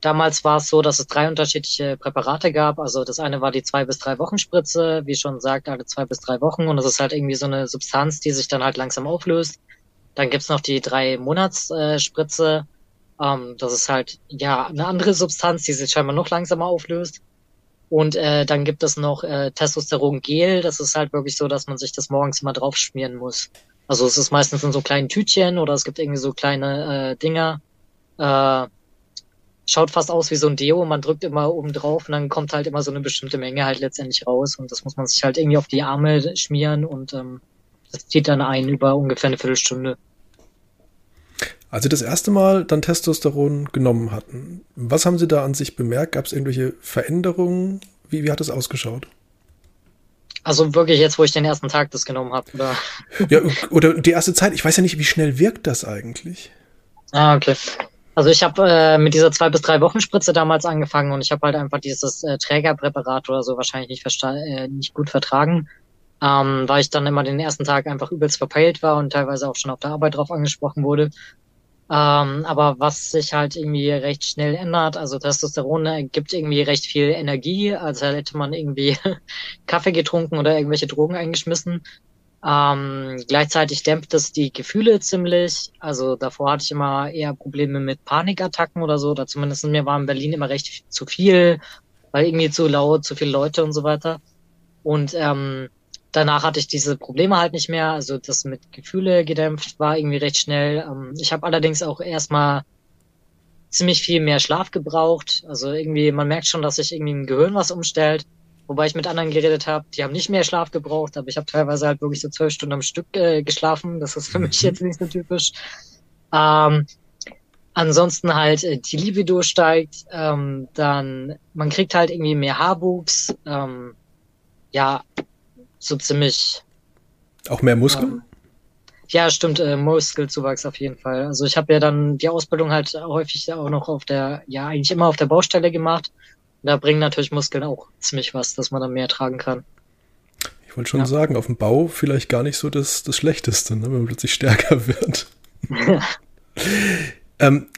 damals war es so, dass es drei unterschiedliche Präparate gab. Also das eine war die zwei bis drei Wochen Spritze, wie schon sagt, alle zwei bis drei Wochen. Und das ist halt irgendwie so eine Substanz, die sich dann halt langsam auflöst. Dann gibt's noch die drei Monats äh. Ähm, das ist halt ja eine andere Substanz, die sich scheinbar noch langsamer auflöst. Und äh, dann gibt es noch äh, Testosteron-Gel. Das ist halt wirklich so, dass man sich das morgens immer drauf schmieren muss. Also es ist meistens in so kleinen Tütchen oder es gibt irgendwie so kleine äh, Dinger. Äh, schaut fast aus wie so ein Deo. Man drückt immer oben drauf und dann kommt halt immer so eine bestimmte Menge halt letztendlich raus. Und das muss man sich halt irgendwie auf die Arme schmieren und ähm, das zieht dann ein über ungefähr eine Viertelstunde. Als Sie das erste Mal dann Testosteron genommen hatten, was haben Sie da an sich bemerkt? Gab es irgendwelche Veränderungen? Wie, wie hat es ausgeschaut? Also wirklich jetzt, wo ich den ersten Tag das genommen habe, oder? Ja, oder die erste Zeit. Ich weiß ja nicht, wie schnell wirkt das eigentlich? Ah, okay. Also ich habe äh, mit dieser zwei bis drei Wochen Spritze damals angefangen und ich habe halt einfach dieses äh, Trägerpräparat oder so wahrscheinlich nicht, äh, nicht gut vertragen, ähm, weil ich dann immer den ersten Tag einfach übelst verpeilt war und teilweise auch schon auf der Arbeit drauf angesprochen wurde. Ähm, aber was sich halt irgendwie recht schnell ändert, also Testosteron gibt irgendwie recht viel Energie, als hätte man irgendwie Kaffee getrunken oder irgendwelche Drogen eingeschmissen. Ähm, gleichzeitig dämpft es die Gefühle ziemlich. Also davor hatte ich immer eher Probleme mit Panikattacken oder so, oder zumindest mir war in Berlin immer recht zu viel, weil irgendwie zu laut, zu viele Leute und so weiter. Und ähm, danach hatte ich diese Probleme halt nicht mehr. Also das mit Gefühle gedämpft war irgendwie recht schnell. Ähm, ich habe allerdings auch erstmal ziemlich viel mehr Schlaf gebraucht. Also irgendwie, man merkt schon, dass sich irgendwie im Gehirn was umstellt. Wobei ich mit anderen geredet habe, die haben nicht mehr Schlaf gebraucht, aber ich habe teilweise halt wirklich so zwölf Stunden am Stück äh, geschlafen. Das ist für mich mhm. jetzt nicht so typisch. Ähm, ansonsten halt äh, die Libido steigt, ähm, dann man kriegt halt irgendwie mehr Haarwuchs. Ähm, ja, so ziemlich. Auch mehr Muskeln? Ähm, ja, stimmt, äh, Muskelzuwachs auf jeden Fall. Also ich habe ja dann die Ausbildung halt häufig auch noch auf der, ja, eigentlich immer auf der Baustelle gemacht. Und da bringen natürlich Muskeln auch ziemlich was, dass man dann mehr tragen kann. Ich wollte schon ja. sagen, auf dem Bau vielleicht gar nicht so das, das Schlechteste, ne, wenn man plötzlich stärker wird. ähm,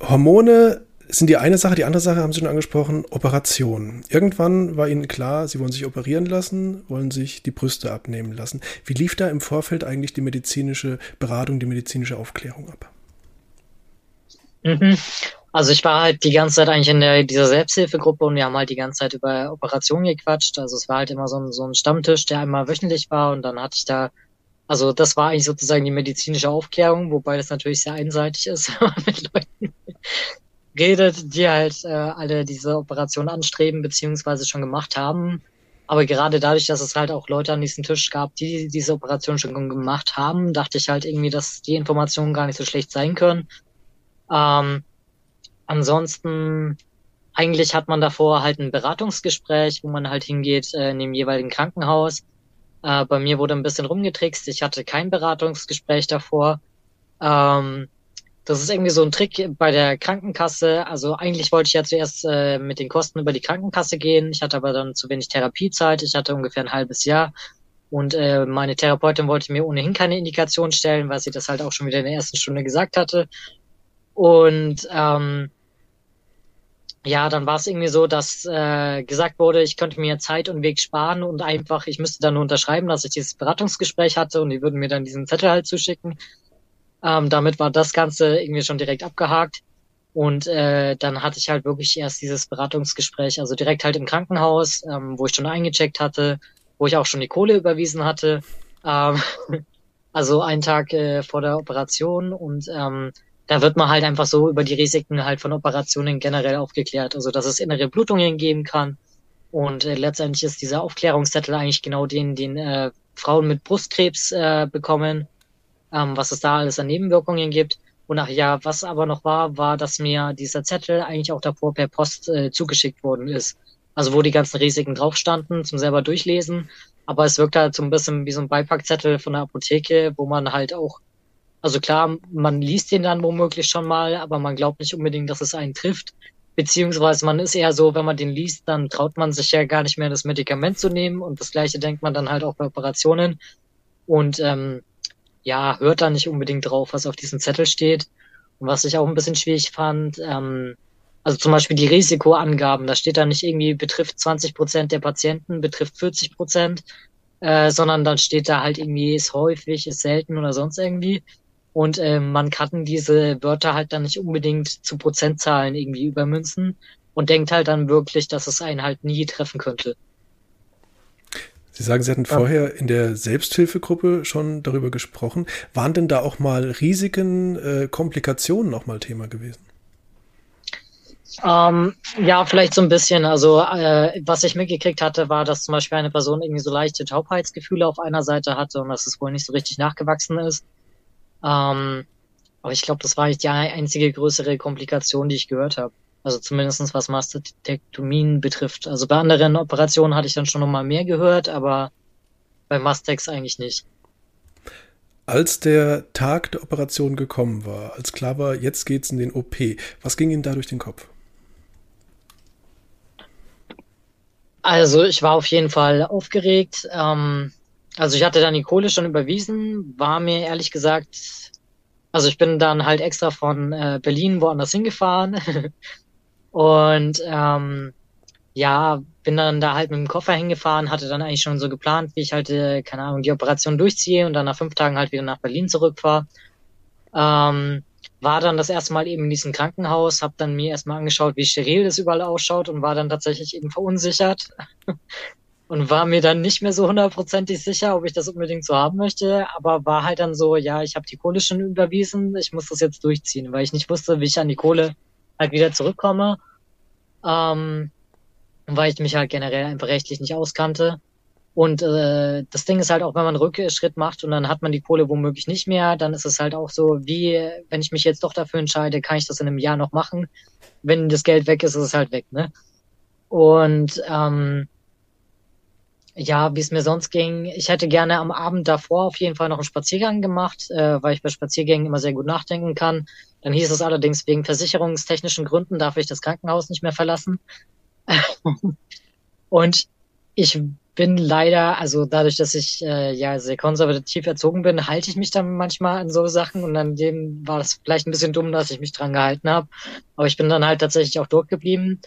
Hormone sind die eine Sache. Die andere Sache haben Sie schon angesprochen, Operation. Irgendwann war Ihnen klar, Sie wollen sich operieren lassen, wollen sich die Brüste abnehmen lassen. Wie lief da im Vorfeld eigentlich die medizinische Beratung, die medizinische Aufklärung ab? Mhm. Also ich war halt die ganze Zeit eigentlich in der, dieser Selbsthilfegruppe und wir haben halt die ganze Zeit über Operationen gequatscht. Also es war halt immer so ein, so ein Stammtisch, der einmal wöchentlich war und dann hatte ich da also das war eigentlich sozusagen die medizinische Aufklärung, wobei das natürlich sehr einseitig ist, mit Leuten redet, die halt äh, alle diese Operation anstreben beziehungsweise schon gemacht haben. Aber gerade dadurch, dass es halt auch Leute an diesem Tisch gab, die diese Operation schon gemacht haben, dachte ich halt irgendwie, dass die Informationen gar nicht so schlecht sein können. Ähm, ansonsten, eigentlich hat man davor halt ein Beratungsgespräch, wo man halt hingeht äh, in dem jeweiligen Krankenhaus. Äh, bei mir wurde ein bisschen rumgetrickst. Ich hatte kein Beratungsgespräch davor. Ähm, das ist irgendwie so ein Trick bei der Krankenkasse. Also eigentlich wollte ich ja zuerst äh, mit den Kosten über die Krankenkasse gehen. Ich hatte aber dann zu wenig Therapiezeit. Ich hatte ungefähr ein halbes Jahr. Und äh, meine Therapeutin wollte mir ohnehin keine Indikation stellen, weil sie das halt auch schon wieder in der ersten Stunde gesagt hatte. Und ähm, ja, dann war es irgendwie so, dass äh, gesagt wurde, ich könnte mir Zeit und Weg sparen und einfach, ich müsste dann nur unterschreiben, dass ich dieses Beratungsgespräch hatte und die würden mir dann diesen Zettel halt zuschicken. Ähm, damit war das Ganze irgendwie schon direkt abgehakt. Und äh, dann hatte ich halt wirklich erst dieses Beratungsgespräch, also direkt halt im Krankenhaus, ähm, wo ich schon eingecheckt hatte, wo ich auch schon die Kohle überwiesen hatte. Ähm, also einen Tag äh, vor der Operation und ähm, da wird man halt einfach so über die Risiken halt von Operationen generell aufgeklärt. Also dass es innere Blutungen geben kann. Und äh, letztendlich ist dieser Aufklärungszettel eigentlich genau den, den äh, Frauen mit Brustkrebs äh, bekommen ähm, was es da alles an Nebenwirkungen gibt. Und ach ja, was aber noch war, war, dass mir dieser Zettel eigentlich auch davor per Post äh, zugeschickt worden ist. Also wo die ganzen Risiken drauf standen, zum selber durchlesen. Aber es wirkt halt so ein bisschen wie so ein Beipackzettel von der Apotheke, wo man halt auch, also klar, man liest den dann womöglich schon mal, aber man glaubt nicht unbedingt, dass es einen trifft. Beziehungsweise man ist eher so, wenn man den liest, dann traut man sich ja gar nicht mehr, das Medikament zu nehmen. Und das gleiche denkt man dann halt auch bei Operationen. Und ähm, ja, hört da nicht unbedingt drauf, was auf diesem Zettel steht. Und was ich auch ein bisschen schwierig fand, ähm, also zum Beispiel die Risikoangaben, da steht da nicht irgendwie betrifft 20 Prozent der Patienten, betrifft 40 Prozent, äh, sondern dann steht da halt irgendwie ist häufig, ist selten oder sonst irgendwie. Und äh, man kann diese Wörter halt dann nicht unbedingt zu Prozentzahlen irgendwie übermünzen und denkt halt dann wirklich, dass es einen halt nie treffen könnte. Sie sagen, Sie hatten vorher in der Selbsthilfegruppe schon darüber gesprochen. Waren denn da auch mal Risiken, äh, Komplikationen auch mal Thema gewesen? Ähm, ja, vielleicht so ein bisschen. Also äh, was ich mitgekriegt hatte, war, dass zum Beispiel eine Person irgendwie so leichte Taubheitsgefühle auf einer Seite hatte und dass es wohl nicht so richtig nachgewachsen ist. Ähm, aber ich glaube, das war nicht die einzige größere Komplikation, die ich gehört habe. Also zumindestens was Mastektomien betrifft. Also bei anderen Operationen hatte ich dann schon noch mal mehr gehört, aber bei Mastex eigentlich nicht. Als der Tag der Operation gekommen war, als klar war, jetzt geht's in den OP, was ging Ihnen da durch den Kopf? Also ich war auf jeden Fall aufgeregt. Ähm, also ich hatte dann die Kohle schon überwiesen, war mir ehrlich gesagt, also ich bin dann halt extra von äh, Berlin woanders hingefahren, Und ähm, ja, bin dann da halt mit dem Koffer hingefahren, hatte dann eigentlich schon so geplant, wie ich halt, äh, keine Ahnung, die Operation durchziehe und dann nach fünf Tagen halt wieder nach Berlin zurückfahre. Ähm, war dann das erste Mal eben in diesem Krankenhaus, habe dann mir erstmal angeschaut, wie steril das überall ausschaut und war dann tatsächlich eben verunsichert und war mir dann nicht mehr so hundertprozentig sicher, ob ich das unbedingt so haben möchte, aber war halt dann so, ja, ich habe die Kohle schon überwiesen, ich muss das jetzt durchziehen, weil ich nicht wusste, wie ich an die Kohle halt wieder zurückkomme, ähm, weil ich mich halt generell einfach rechtlich nicht auskannte. Und äh, das Ding ist halt auch, wenn man Rückschritt macht und dann hat man die Kohle womöglich nicht mehr, dann ist es halt auch so, wie wenn ich mich jetzt doch dafür entscheide, kann ich das in einem Jahr noch machen. Wenn das Geld weg ist, ist es halt weg, ne? Und ähm, ja, wie es mir sonst ging, ich hätte gerne am Abend davor auf jeden Fall noch einen Spaziergang gemacht, äh, weil ich bei Spaziergängen immer sehr gut nachdenken kann. Dann hieß es allerdings, wegen versicherungstechnischen Gründen darf ich das Krankenhaus nicht mehr verlassen. und ich bin leider, also dadurch, dass ich äh, ja sehr konservativ erzogen bin, halte ich mich dann manchmal an so Sachen und an dem war das vielleicht ein bisschen dumm, dass ich mich dran gehalten habe. Aber ich bin dann halt tatsächlich auch durchgeblieben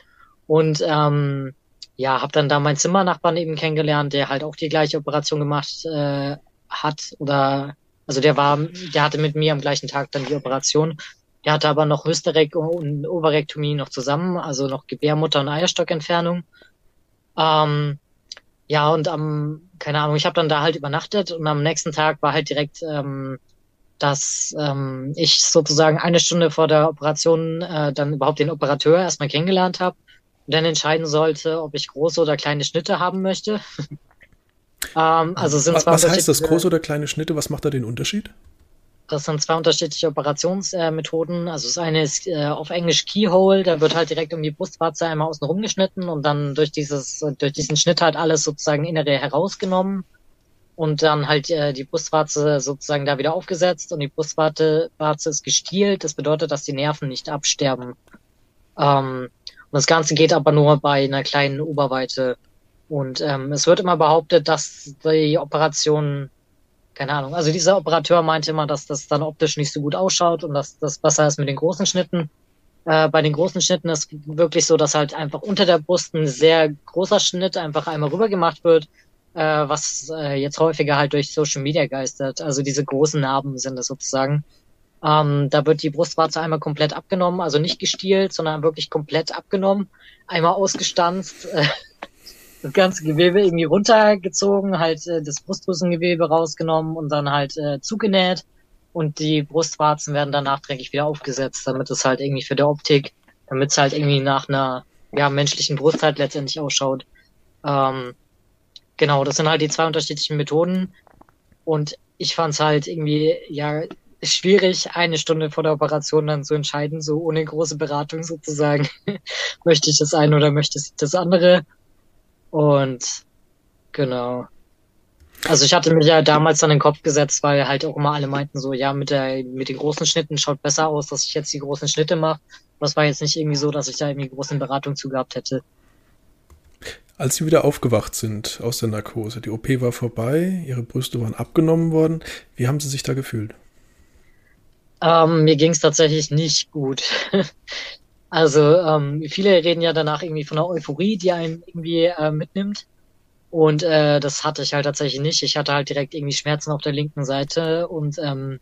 und ähm, ja, habe dann da meinen Zimmernachbarn eben kennengelernt, der halt auch die gleiche Operation gemacht äh, hat oder also der war, der hatte mit mir am gleichen Tag dann die Operation. Der hatte aber noch Hysterek und Ovarektomie noch zusammen, also noch Gebärmutter und Eierstockentfernung. Ähm, ja, und am, keine Ahnung, ich habe dann da halt übernachtet und am nächsten Tag war halt direkt, ähm, dass ähm, ich sozusagen eine Stunde vor der Operation äh, dann überhaupt den Operateur erstmal kennengelernt habe dann entscheiden sollte, ob ich große oder kleine Schnitte haben möchte. ähm, also sind was, was heißt das, große oder kleine Schnitte? Was macht da den Unterschied? Das sind zwei unterschiedliche Operationsmethoden. Äh, also das eine ist äh, auf Englisch Keyhole, da wird halt direkt um die Brustwarze einmal außen rumgeschnitten und dann durch dieses, durch diesen Schnitt halt alles sozusagen innere herausgenommen. und dann halt äh, die Brustwarze sozusagen da wieder aufgesetzt und die Brustwarze Warze ist gestielt. Das bedeutet, dass die Nerven nicht absterben. Ähm, das Ganze geht aber nur bei einer kleinen Oberweite. Und ähm, es wird immer behauptet, dass die Operation, keine Ahnung, also dieser Operateur meinte immer, dass das dann optisch nicht so gut ausschaut und dass das besser ist mit den großen Schnitten. Äh, bei den großen Schnitten ist wirklich so, dass halt einfach unter der Brust ein sehr großer Schnitt einfach einmal rüber gemacht wird, äh, was äh, jetzt häufiger halt durch Social Media geistert. Also diese großen Narben sind das sozusagen. Ähm, da wird die Brustwarze einmal komplett abgenommen, also nicht gestielt, sondern wirklich komplett abgenommen, einmal ausgestanzt, äh, das ganze Gewebe irgendwie runtergezogen, halt äh, das Brustdrüsengewebe rausgenommen und dann halt äh, zugenäht und die Brustwarzen werden dann nachträglich wieder aufgesetzt, damit es halt irgendwie für die Optik, damit es halt irgendwie nach einer ja, menschlichen Brust halt letztendlich ausschaut. Ähm, genau, das sind halt die zwei unterschiedlichen Methoden und ich fand es halt irgendwie, ja, schwierig, eine Stunde vor der Operation dann zu entscheiden, so ohne große Beratung sozusagen. möchte ich das eine oder möchte ich das andere? Und genau. Also ich hatte mich ja damals an den Kopf gesetzt, weil halt auch immer alle meinten so, ja, mit der, mit den großen Schnitten schaut besser aus, dass ich jetzt die großen Schnitte mache. Das war jetzt nicht irgendwie so, dass ich da irgendwie große Beratung zu gehabt hätte. Als Sie wieder aufgewacht sind aus der Narkose, die OP war vorbei, Ihre Brüste waren abgenommen worden, wie haben Sie sich da gefühlt? Ähm, mir ging es tatsächlich nicht gut. also ähm, viele reden ja danach irgendwie von einer Euphorie, die einen irgendwie äh, mitnimmt. Und äh, das hatte ich halt tatsächlich nicht. Ich hatte halt direkt irgendwie Schmerzen auf der linken Seite und ähm,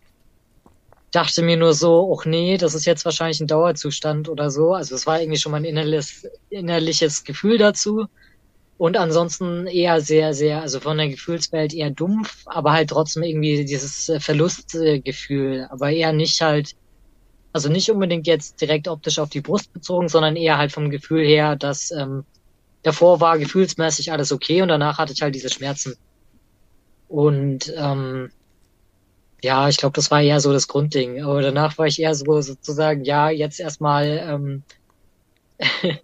dachte mir nur so, ach nee, das ist jetzt wahrscheinlich ein Dauerzustand oder so. Also es war irgendwie schon mein innerliches, innerliches Gefühl dazu. Und ansonsten eher sehr, sehr, also von der Gefühlswelt eher dumpf, aber halt trotzdem irgendwie dieses äh, Verlustgefühl, aber eher nicht halt, also nicht unbedingt jetzt direkt optisch auf die Brust bezogen, sondern eher halt vom Gefühl her, dass ähm, davor war gefühlsmäßig alles okay und danach hatte ich halt diese Schmerzen. Und ähm, ja, ich glaube, das war eher so das Grundding. Aber danach war ich eher so sozusagen, ja, jetzt erstmal ähm,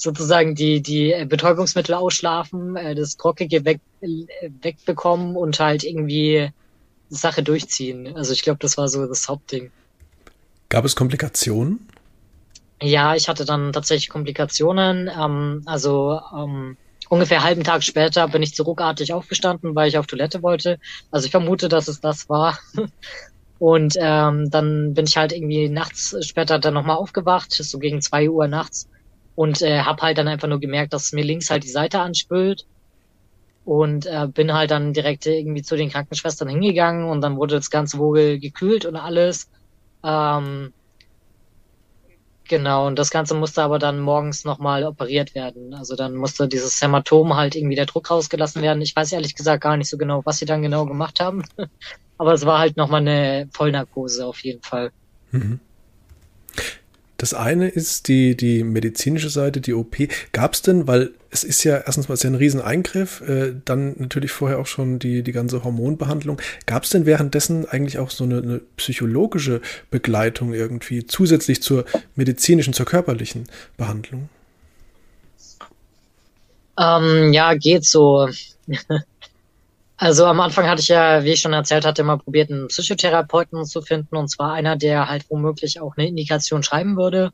sozusagen die, die Betäubungsmittel ausschlafen, äh, das Trockige weg, wegbekommen und halt irgendwie die Sache durchziehen. Also ich glaube, das war so das Hauptding. Gab es Komplikationen? Ja, ich hatte dann tatsächlich Komplikationen. Ähm, also ähm, ungefähr halben Tag später bin ich zurückartig aufgestanden, weil ich auf Toilette wollte. Also ich vermute, dass es das war. Und ähm, dann bin ich halt irgendwie nachts später dann nochmal aufgewacht, so gegen zwei Uhr nachts und äh, habe halt dann einfach nur gemerkt, dass mir links halt die Seite anspült und äh, bin halt dann direkt irgendwie zu den Krankenschwestern hingegangen und dann wurde das ganze Vogel gekühlt und alles. Ähm, genau, und das Ganze musste aber dann morgens nochmal operiert werden. Also dann musste dieses Hämatom halt irgendwie der Druck rausgelassen werden. Ich weiß ehrlich gesagt gar nicht so genau, was sie dann genau gemacht haben. aber es war halt nochmal eine Vollnarkose auf jeden Fall. Mhm. Das eine ist die, die medizinische Seite, die OP. Gab es denn, weil es ist ja erstens mal ein Rieseneingriff, äh, dann natürlich vorher auch schon die, die ganze Hormonbehandlung. Gab es denn währenddessen eigentlich auch so eine, eine, psychologische Begleitung irgendwie zusätzlich zur medizinischen, zur körperlichen Behandlung? Ähm, ja, geht so. Also am Anfang hatte ich ja, wie ich schon erzählt hatte, immer probiert, einen Psychotherapeuten zu finden. Und zwar einer, der halt womöglich auch eine Indikation schreiben würde.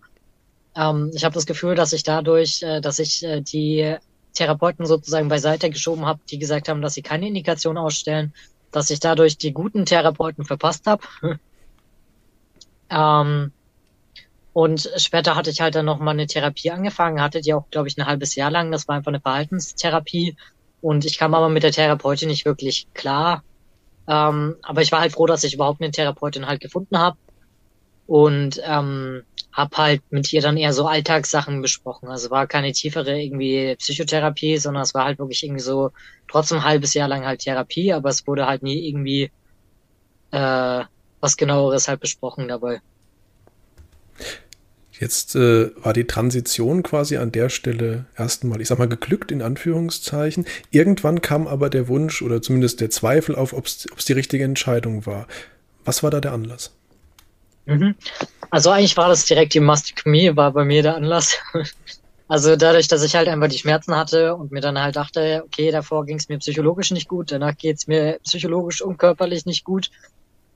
Ähm, ich habe das Gefühl, dass ich dadurch, äh, dass ich äh, die Therapeuten sozusagen beiseite geschoben habe, die gesagt haben, dass sie keine Indikation ausstellen, dass ich dadurch die guten Therapeuten verpasst habe. ähm, und später hatte ich halt dann nochmal eine Therapie angefangen, hatte die auch, glaube ich, ein halbes Jahr lang. Das war einfach eine Verhaltenstherapie und ich kam aber mit der Therapeutin nicht wirklich klar. Ähm, aber ich war halt froh, dass ich überhaupt eine Therapeutin halt gefunden habe. Und ähm, habe halt mit ihr dann eher so Alltagssachen besprochen. Also war keine tiefere irgendwie Psychotherapie, sondern es war halt wirklich irgendwie so trotzdem ein halbes Jahr lang halt Therapie, aber es wurde halt nie irgendwie äh, was genaueres halt besprochen dabei. Jetzt äh, war die Transition quasi an der Stelle erstmal, ich sag mal, geglückt in Anführungszeichen. Irgendwann kam aber der Wunsch oder zumindest der Zweifel auf, ob es die richtige Entscheidung war. Was war da der Anlass? Mhm. Also eigentlich war das direkt die Mastektomie, war bei mir der Anlass. Also dadurch, dass ich halt einfach die Schmerzen hatte und mir dann halt dachte, okay, davor ging es mir psychologisch nicht gut, danach geht es mir psychologisch und körperlich nicht gut.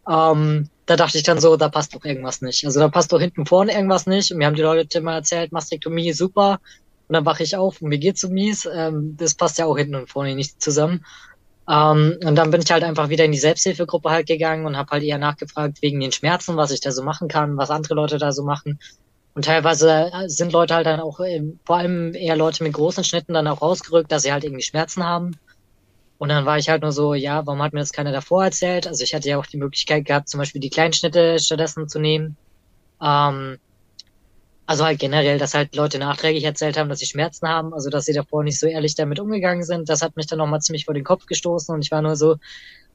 Ähm, da dachte ich dann so, da passt doch irgendwas nicht. Also da passt doch hinten vorne irgendwas nicht. Und mir haben die Leute immer erzählt, Mastektomie super. Und dann wache ich auf und mir geht's so mies. Ähm, das passt ja auch hinten und vorne nicht zusammen. Ähm, und dann bin ich halt einfach wieder in die Selbsthilfegruppe halt gegangen und habe halt eher nachgefragt wegen den Schmerzen, was ich da so machen kann, was andere Leute da so machen. Und teilweise äh, sind Leute halt dann auch, äh, vor allem eher Leute mit großen Schnitten dann auch rausgerückt, dass sie halt irgendwie Schmerzen haben. Und dann war ich halt nur so, ja, warum hat mir das keiner davor erzählt? Also ich hatte ja auch die Möglichkeit gehabt, zum Beispiel die kleinen Schnitte stattdessen zu nehmen. Ähm, also halt generell, dass halt Leute nachträglich erzählt haben, dass sie Schmerzen haben, also dass sie davor nicht so ehrlich damit umgegangen sind. Das hat mich dann nochmal ziemlich vor den Kopf gestoßen und ich war nur so,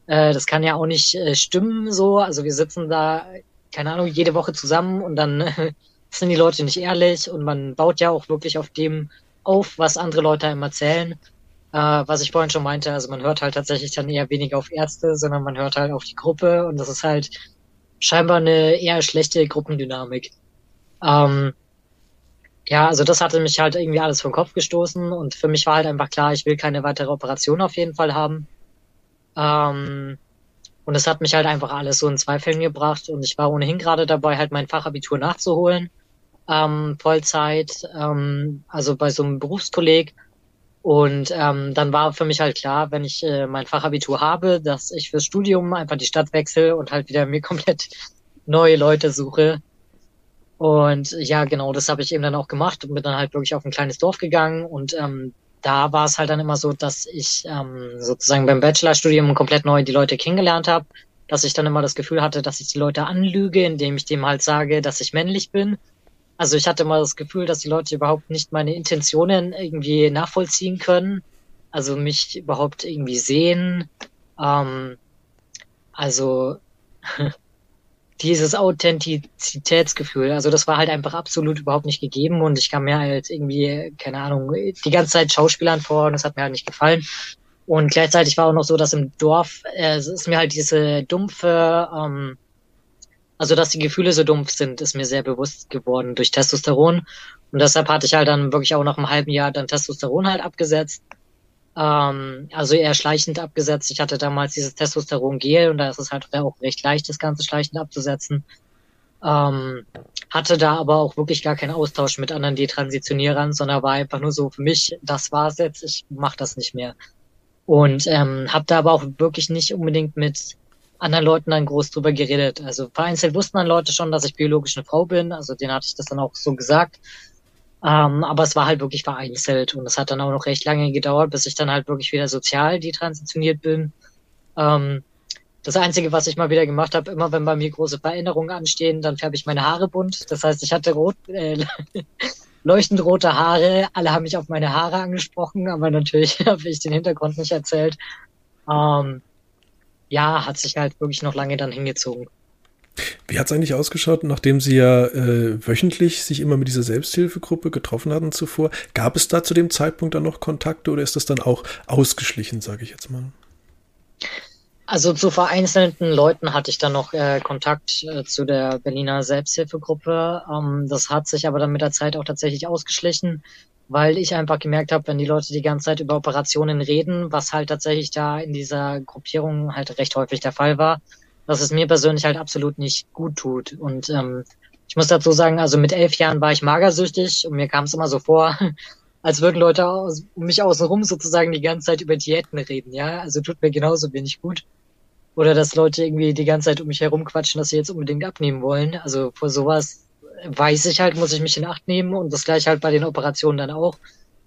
äh, das kann ja auch nicht äh, stimmen so. Also wir sitzen da, keine Ahnung, jede Woche zusammen und dann äh, sind die Leute nicht ehrlich und man baut ja auch wirklich auf dem auf, was andere Leute einem erzählen. Äh, was ich vorhin schon meinte, also man hört halt tatsächlich dann eher weniger auf Ärzte, sondern man hört halt auf die Gruppe und das ist halt scheinbar eine eher schlechte Gruppendynamik. Ähm, ja, also das hatte mich halt irgendwie alles vom Kopf gestoßen und für mich war halt einfach klar, ich will keine weitere Operation auf jeden Fall haben. Ähm, und es hat mich halt einfach alles so in Zweifeln gebracht und ich war ohnehin gerade dabei, halt mein Fachabitur nachzuholen ähm, Vollzeit, ähm, also bei so einem Berufskolleg. Und ähm, dann war für mich halt klar, wenn ich äh, mein Fachabitur habe, dass ich fürs Studium einfach die Stadt wechsle und halt wieder mir komplett neue Leute suche. Und ja, genau, das habe ich eben dann auch gemacht und bin dann halt wirklich auf ein kleines Dorf gegangen. Und ähm, da war es halt dann immer so, dass ich ähm, sozusagen beim Bachelorstudium komplett neu die Leute kennengelernt habe, dass ich dann immer das Gefühl hatte, dass ich die Leute anlüge, indem ich dem halt sage, dass ich männlich bin also ich hatte mal das Gefühl, dass die Leute überhaupt nicht meine Intentionen irgendwie nachvollziehen können, also mich überhaupt irgendwie sehen. Ähm, also dieses Authentizitätsgefühl, also das war halt einfach absolut überhaupt nicht gegeben und ich kam mir halt irgendwie, keine Ahnung, die ganze Zeit Schauspielern vor und das hat mir halt nicht gefallen. Und gleichzeitig war auch noch so, dass im Dorf, äh, es ist mir halt diese dumpfe, ähm, also, dass die Gefühle so dumpf sind, ist mir sehr bewusst geworden durch Testosteron. Und deshalb hatte ich halt dann wirklich auch nach einem halben Jahr dann Testosteron halt abgesetzt. Ähm, also eher schleichend abgesetzt. Ich hatte damals dieses Testosteron-Gel und da ist es halt auch recht leicht, das Ganze schleichend abzusetzen. Ähm, hatte da aber auch wirklich gar keinen Austausch mit anderen Detransitionierern, sondern war einfach nur so für mich, das war's jetzt, ich mach das nicht mehr. Und ähm, habe da aber auch wirklich nicht unbedingt mit anderen Leuten dann groß drüber geredet. Also vereinzelt wussten dann Leute schon, dass ich biologisch eine Frau bin, also denen hatte ich das dann auch so gesagt. Ähm, aber es war halt wirklich vereinzelt und es hat dann auch noch recht lange gedauert, bis ich dann halt wirklich wieder sozial detransitioniert bin. Ähm, das Einzige, was ich mal wieder gemacht habe, immer wenn bei mir große Veränderungen anstehen, dann färbe ich meine Haare bunt. Das heißt, ich hatte rot, äh, leuchtend rote Haare. Alle haben mich auf meine Haare angesprochen, aber natürlich habe ich den Hintergrund nicht erzählt. Ähm, ja, hat sich halt wirklich noch lange dann hingezogen. Wie hat es eigentlich ausgeschaut, nachdem Sie ja äh, wöchentlich sich immer mit dieser Selbsthilfegruppe getroffen hatten zuvor? Gab es da zu dem Zeitpunkt dann noch Kontakte oder ist das dann auch ausgeschlichen, sage ich jetzt mal? Also zu vereinzelten Leuten hatte ich dann noch äh, Kontakt äh, zu der Berliner Selbsthilfegruppe. Ähm, das hat sich aber dann mit der Zeit auch tatsächlich ausgeschlichen weil ich einfach gemerkt habe, wenn die Leute die ganze Zeit über Operationen reden, was halt tatsächlich da in dieser Gruppierung halt recht häufig der Fall war, dass es mir persönlich halt absolut nicht gut tut. Und ähm, ich muss dazu sagen, also mit elf Jahren war ich magersüchtig und mir kam es immer so vor, als würden Leute aus, um mich außenrum sozusagen die ganze Zeit über Diäten reden, ja. Also tut mir genauso wenig gut. Oder dass Leute irgendwie die ganze Zeit um mich herum quatschen, dass sie jetzt unbedingt abnehmen wollen. Also vor sowas weiß ich halt, muss ich mich in Acht nehmen und das gleiche halt bei den Operationen dann auch.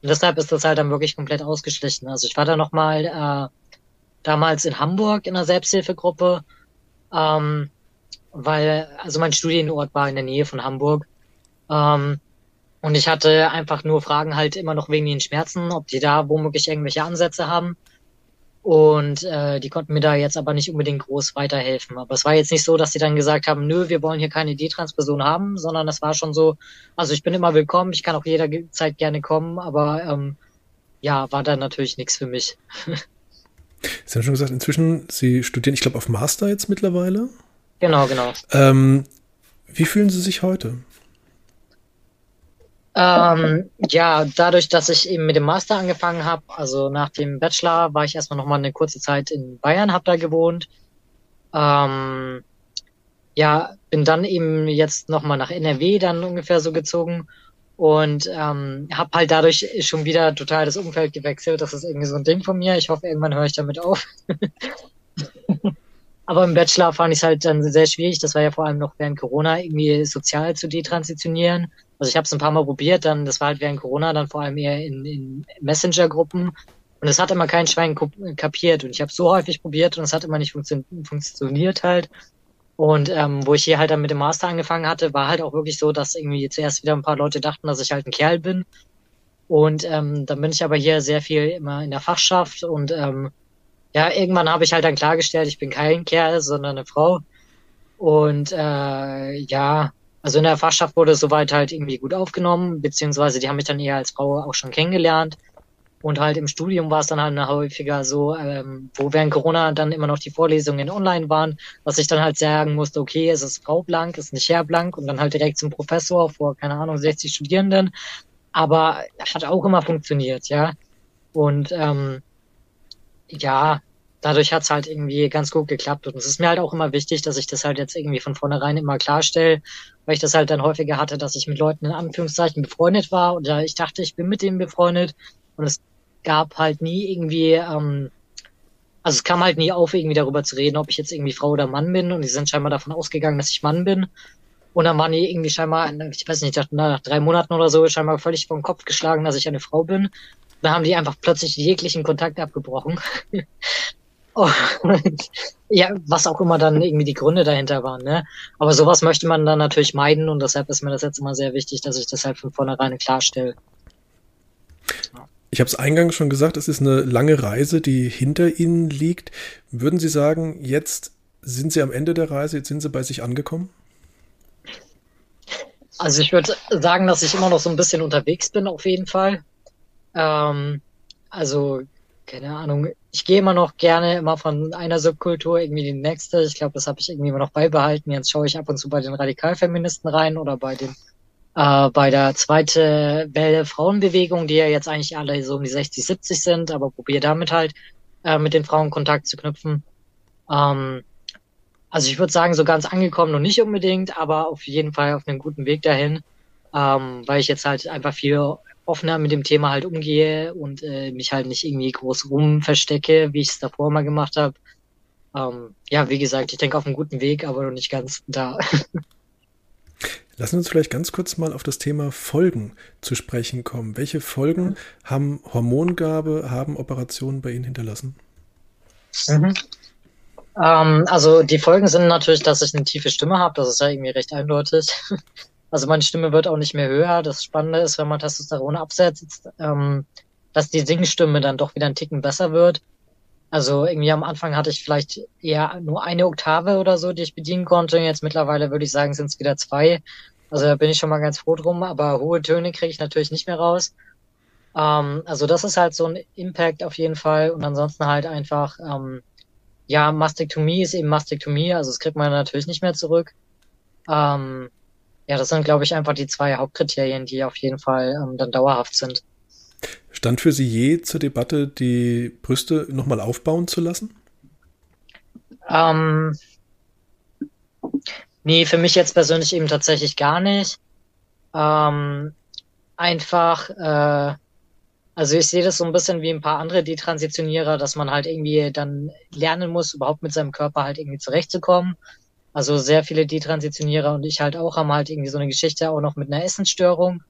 Und deshalb ist das halt dann wirklich komplett ausgeschlichen. Also ich war da nochmal äh, damals in Hamburg in einer Selbsthilfegruppe, ähm, weil, also mein Studienort war in der Nähe von Hamburg. Ähm, und ich hatte einfach nur Fragen halt immer noch wegen den Schmerzen, ob die da womöglich irgendwelche Ansätze haben. Und äh, die konnten mir da jetzt aber nicht unbedingt groß weiterhelfen. Aber es war jetzt nicht so, dass sie dann gesagt haben, nö, wir wollen hier keine D-Trans-Person haben, sondern es war schon so, also ich bin immer willkommen, ich kann auch jederzeit gerne kommen, aber ähm, ja, war dann natürlich nichts für mich. Sie haben schon gesagt, inzwischen, Sie studieren, ich glaube, auf Master jetzt mittlerweile. Genau, genau. Ähm, wie fühlen Sie sich heute? Ähm, ja, dadurch, dass ich eben mit dem Master angefangen habe, also nach dem Bachelor, war ich erstmal nochmal eine kurze Zeit in Bayern, habe da gewohnt. Ähm, ja, bin dann eben jetzt nochmal nach NRW dann ungefähr so gezogen und ähm, habe halt dadurch schon wieder total das Umfeld gewechselt. Das ist irgendwie so ein Ding von mir. Ich hoffe, irgendwann höre ich damit auf. Aber im Bachelor fand ich es halt dann sehr schwierig. Das war ja vor allem noch während Corona irgendwie sozial zu detransitionieren. Also ich habe es ein paar Mal probiert, dann das war halt während Corona dann vor allem eher in, in Messenger-Gruppen und es hat immer kein Schwein kapiert und ich habe so häufig probiert und es hat immer nicht funktio funktioniert halt. Und ähm, wo ich hier halt dann mit dem Master angefangen hatte, war halt auch wirklich so, dass irgendwie zuerst wieder ein paar Leute dachten, dass ich halt ein Kerl bin. Und ähm, dann bin ich aber hier sehr viel immer in der Fachschaft und ähm, ja, irgendwann habe ich halt dann klargestellt, ich bin kein Kerl, sondern eine Frau. Und äh, ja, also in der Fachschaft wurde es soweit halt irgendwie gut aufgenommen, beziehungsweise die haben mich dann eher als Frau auch schon kennengelernt. Und halt im Studium war es dann halt häufiger so, ähm, wo während Corona dann immer noch die Vorlesungen online waren, was ich dann halt sagen musste, okay, es ist Frau Blank, es ist nicht Herr Blank und dann halt direkt zum Professor vor, keine Ahnung, 60 Studierenden. Aber hat auch immer funktioniert, ja. Und ähm, ja, dadurch hat's halt irgendwie ganz gut geklappt. Und es ist mir halt auch immer wichtig, dass ich das halt jetzt irgendwie von vornherein immer klarstelle, weil ich das halt dann häufiger hatte, dass ich mit Leuten in Anführungszeichen befreundet war oder ich dachte, ich bin mit denen befreundet und es gab halt nie irgendwie, ähm, also es kam halt nie auf, irgendwie darüber zu reden, ob ich jetzt irgendwie Frau oder Mann bin und die sind scheinbar davon ausgegangen, dass ich Mann bin. Und dann waren die irgendwie scheinbar, ich weiß nicht, nach drei Monaten oder so, scheinbar völlig vom Kopf geschlagen, dass ich eine Frau bin. Dann haben die einfach plötzlich jeglichen Kontakt abgebrochen. Und, ja, was auch immer dann irgendwie die Gründe dahinter waren, ne? Aber sowas möchte man dann natürlich meiden und deshalb ist mir das jetzt immer sehr wichtig, dass ich das halt von vornherein klarstelle. Ich habe es eingangs schon gesagt, es ist eine lange Reise, die hinter Ihnen liegt. Würden Sie sagen, jetzt sind Sie am Ende der Reise, jetzt sind Sie bei sich angekommen? Also ich würde sagen, dass ich immer noch so ein bisschen unterwegs bin, auf jeden Fall. Ähm, also keine Ahnung, ich gehe immer noch gerne immer von einer Subkultur irgendwie in die nächste. Ich glaube, das habe ich irgendwie immer noch beibehalten. Jetzt schaue ich ab und zu bei den Radikalfeministen rein oder bei den äh, bei der zweite Welle Frauenbewegung, die ja jetzt eigentlich alle so um die 60, 70 sind, aber probiere damit halt äh, mit den Frauen Kontakt zu knüpfen. Ähm, also ich würde sagen, so ganz angekommen noch nicht unbedingt, aber auf jeden Fall auf einem guten Weg dahin, ähm, weil ich jetzt halt einfach viel offener mit dem Thema halt umgehe und äh, mich halt nicht irgendwie groß rum verstecke, wie ich es davor mal gemacht habe. Ähm, ja, wie gesagt, ich denke auf einem guten Weg, aber noch nicht ganz da. Lassen wir uns vielleicht ganz kurz mal auf das Thema Folgen zu sprechen kommen. Welche Folgen haben Hormongabe, haben Operationen bei Ihnen hinterlassen? Mhm. Ähm, also die Folgen sind natürlich, dass ich eine tiefe Stimme habe. Das ist ja irgendwie recht eindeutig. Also meine Stimme wird auch nicht mehr höher. Das Spannende ist, wenn man Testosteron absetzt, ähm, dass die Singstimme dann doch wieder ein Ticken besser wird. Also irgendwie am Anfang hatte ich vielleicht eher nur eine Oktave oder so, die ich bedienen konnte. Jetzt mittlerweile würde ich sagen, sind es wieder zwei. Also da bin ich schon mal ganz froh drum, aber hohe Töne kriege ich natürlich nicht mehr raus. Ähm, also das ist halt so ein Impact auf jeden Fall. Und ansonsten halt einfach, ähm, ja, Mastektomie ist eben Mastektomie, also das kriegt man natürlich nicht mehr zurück. Ähm, ja, das sind, glaube ich, einfach die zwei Hauptkriterien, die auf jeden Fall ähm, dann dauerhaft sind. Stand für Sie je zur Debatte, die Brüste nochmal aufbauen zu lassen? Ähm, nee, für mich jetzt persönlich eben tatsächlich gar nicht. Ähm, einfach, äh, also ich sehe das so ein bisschen wie ein paar andere Detransitionierer, dass man halt irgendwie dann lernen muss, überhaupt mit seinem Körper halt irgendwie zurechtzukommen. Also sehr viele Detransitionierer und ich halt auch haben halt irgendwie so eine Geschichte auch noch mit einer Essensstörung.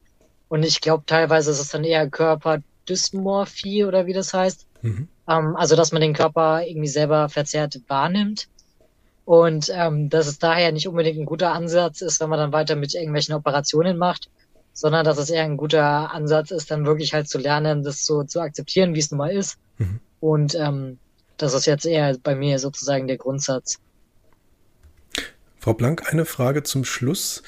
Und ich glaube, teilweise ist es dann eher Körperdysmorphie oder wie das heißt. Mhm. Ähm, also, dass man den Körper irgendwie selber verzerrt wahrnimmt. Und ähm, dass es daher nicht unbedingt ein guter Ansatz ist, wenn man dann weiter mit irgendwelchen Operationen macht, sondern dass es eher ein guter Ansatz ist, dann wirklich halt zu lernen, das so zu akzeptieren, wie es nun mal ist. Mhm. Und ähm, das ist jetzt eher bei mir sozusagen der Grundsatz. Frau Blank, eine Frage zum Schluss.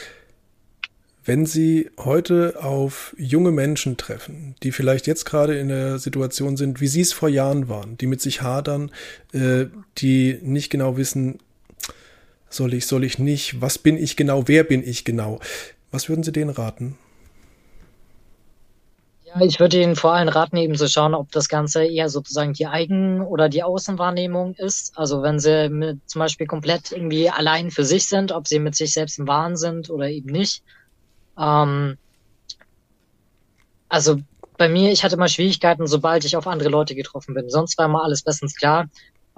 Wenn Sie heute auf junge Menschen treffen, die vielleicht jetzt gerade in der Situation sind, wie Sie es vor Jahren waren, die mit sich hadern, äh, die nicht genau wissen, soll ich, soll ich nicht, was bin ich genau, wer bin ich genau, was würden Sie denen raten? Ja, ich würde Ihnen vor allem raten, eben zu schauen, ob das Ganze eher sozusagen die Eigen- oder die Außenwahrnehmung ist. Also wenn Sie mit, zum Beispiel komplett irgendwie allein für sich sind, ob Sie mit sich selbst im Wahn sind oder eben nicht. Ähm, also bei mir, ich hatte mal Schwierigkeiten, sobald ich auf andere Leute getroffen bin. Sonst war immer alles bestens klar.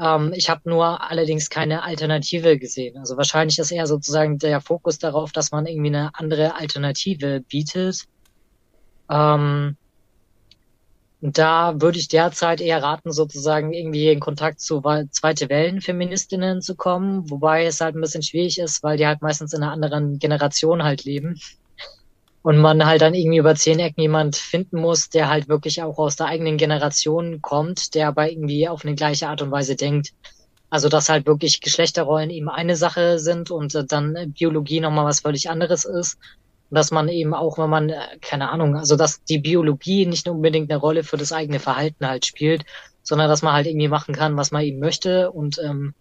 Ähm, ich habe nur allerdings keine Alternative gesehen. Also wahrscheinlich ist eher sozusagen der Fokus darauf, dass man irgendwie eine andere Alternative bietet. Ähm, da würde ich derzeit eher raten, sozusagen irgendwie in Kontakt zu zweite Wellen-Feministinnen zu kommen, wobei es halt ein bisschen schwierig ist, weil die halt meistens in einer anderen Generation halt leben. Und man halt dann irgendwie über zehn Ecken jemand finden muss, der halt wirklich auch aus der eigenen Generation kommt, der aber irgendwie auf eine gleiche Art und Weise denkt. Also dass halt wirklich Geschlechterrollen eben eine Sache sind und dann Biologie nochmal was völlig anderes ist dass man eben auch, wenn man, äh, keine Ahnung, also dass die Biologie nicht unbedingt eine Rolle für das eigene Verhalten halt spielt, sondern dass man halt irgendwie machen kann, was man eben möchte. Und ähm,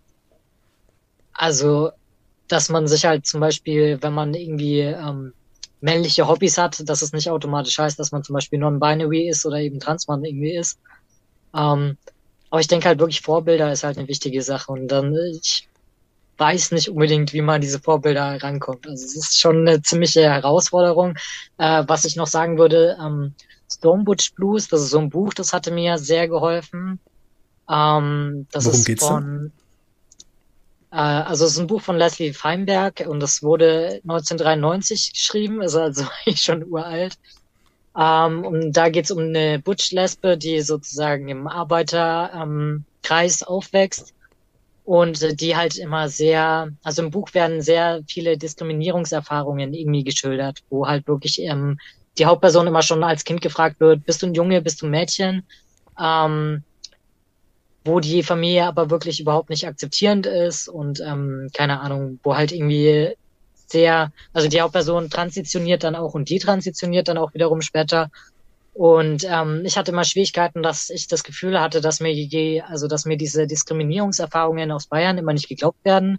also, dass man sich halt zum Beispiel, wenn man irgendwie ähm, männliche Hobbys hat, dass es nicht automatisch heißt, dass man zum Beispiel non-binary ist oder eben transmann irgendwie ist. Ähm, aber ich denke halt wirklich Vorbilder ist halt eine wichtige Sache. Und dann, ich weiß nicht unbedingt, wie man an diese Vorbilder rankommt. Also es ist schon eine ziemliche Herausforderung. Äh, was ich noch sagen würde, ähm, Stonebutch Blues, das ist so ein Buch, das hatte mir sehr geholfen. Ähm, das Worum ist geht's von, äh, also es ist ein Buch von Leslie Feinberg und das wurde 1993 geschrieben, ist also schon uralt. Ähm, und da geht's um eine Butch-Lesbe, die sozusagen im Arbeiterkreis ähm, aufwächst und äh, die halt immer sehr, also im Buch werden sehr viele Diskriminierungserfahrungen irgendwie geschildert, wo halt wirklich ähm, die Hauptperson immer schon als Kind gefragt wird, bist du ein Junge, bist du ein Mädchen? Ähm, wo die Familie aber wirklich überhaupt nicht akzeptierend ist und ähm, keine Ahnung, wo halt irgendwie sehr, also die Hauptperson transitioniert dann auch und die transitioniert dann auch wiederum später und ähm, ich hatte immer Schwierigkeiten, dass ich das Gefühl hatte, dass mir je, also dass mir diese Diskriminierungserfahrungen aus Bayern immer nicht geglaubt werden.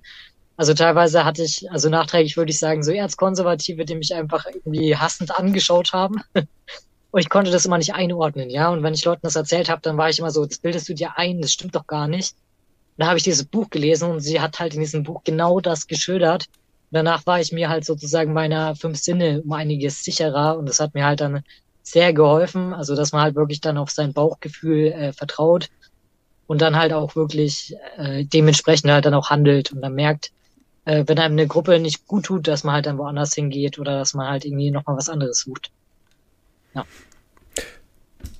Also teilweise hatte ich, also nachträglich würde ich sagen, so Erzkonservative, die mich einfach irgendwie hassend angeschaut haben. Und ich konnte das immer nicht einordnen, ja. Und wenn ich Leuten das erzählt habe, dann war ich immer so, das bildest du dir ein, das stimmt doch gar nicht. Und dann habe ich dieses Buch gelesen und sie hat halt in diesem Buch genau das geschildert. Und danach war ich mir halt sozusagen meiner fünf Sinne um einiges sicherer und das hat mir halt dann sehr geholfen. Also, dass man halt wirklich dann auf sein Bauchgefühl äh, vertraut und dann halt auch wirklich äh, dementsprechend halt dann auch handelt und dann merkt, äh, wenn einem eine Gruppe nicht gut tut, dass man halt dann woanders hingeht oder dass man halt irgendwie nochmal was anderes sucht. Ja.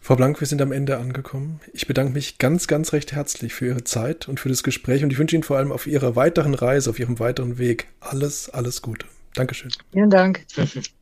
Frau Blank, wir sind am Ende angekommen. Ich bedanke mich ganz, ganz recht herzlich für Ihre Zeit und für das Gespräch und ich wünsche Ihnen vor allem auf Ihrer weiteren Reise, auf Ihrem weiteren Weg alles, alles Gute. Dankeschön. Vielen Dank.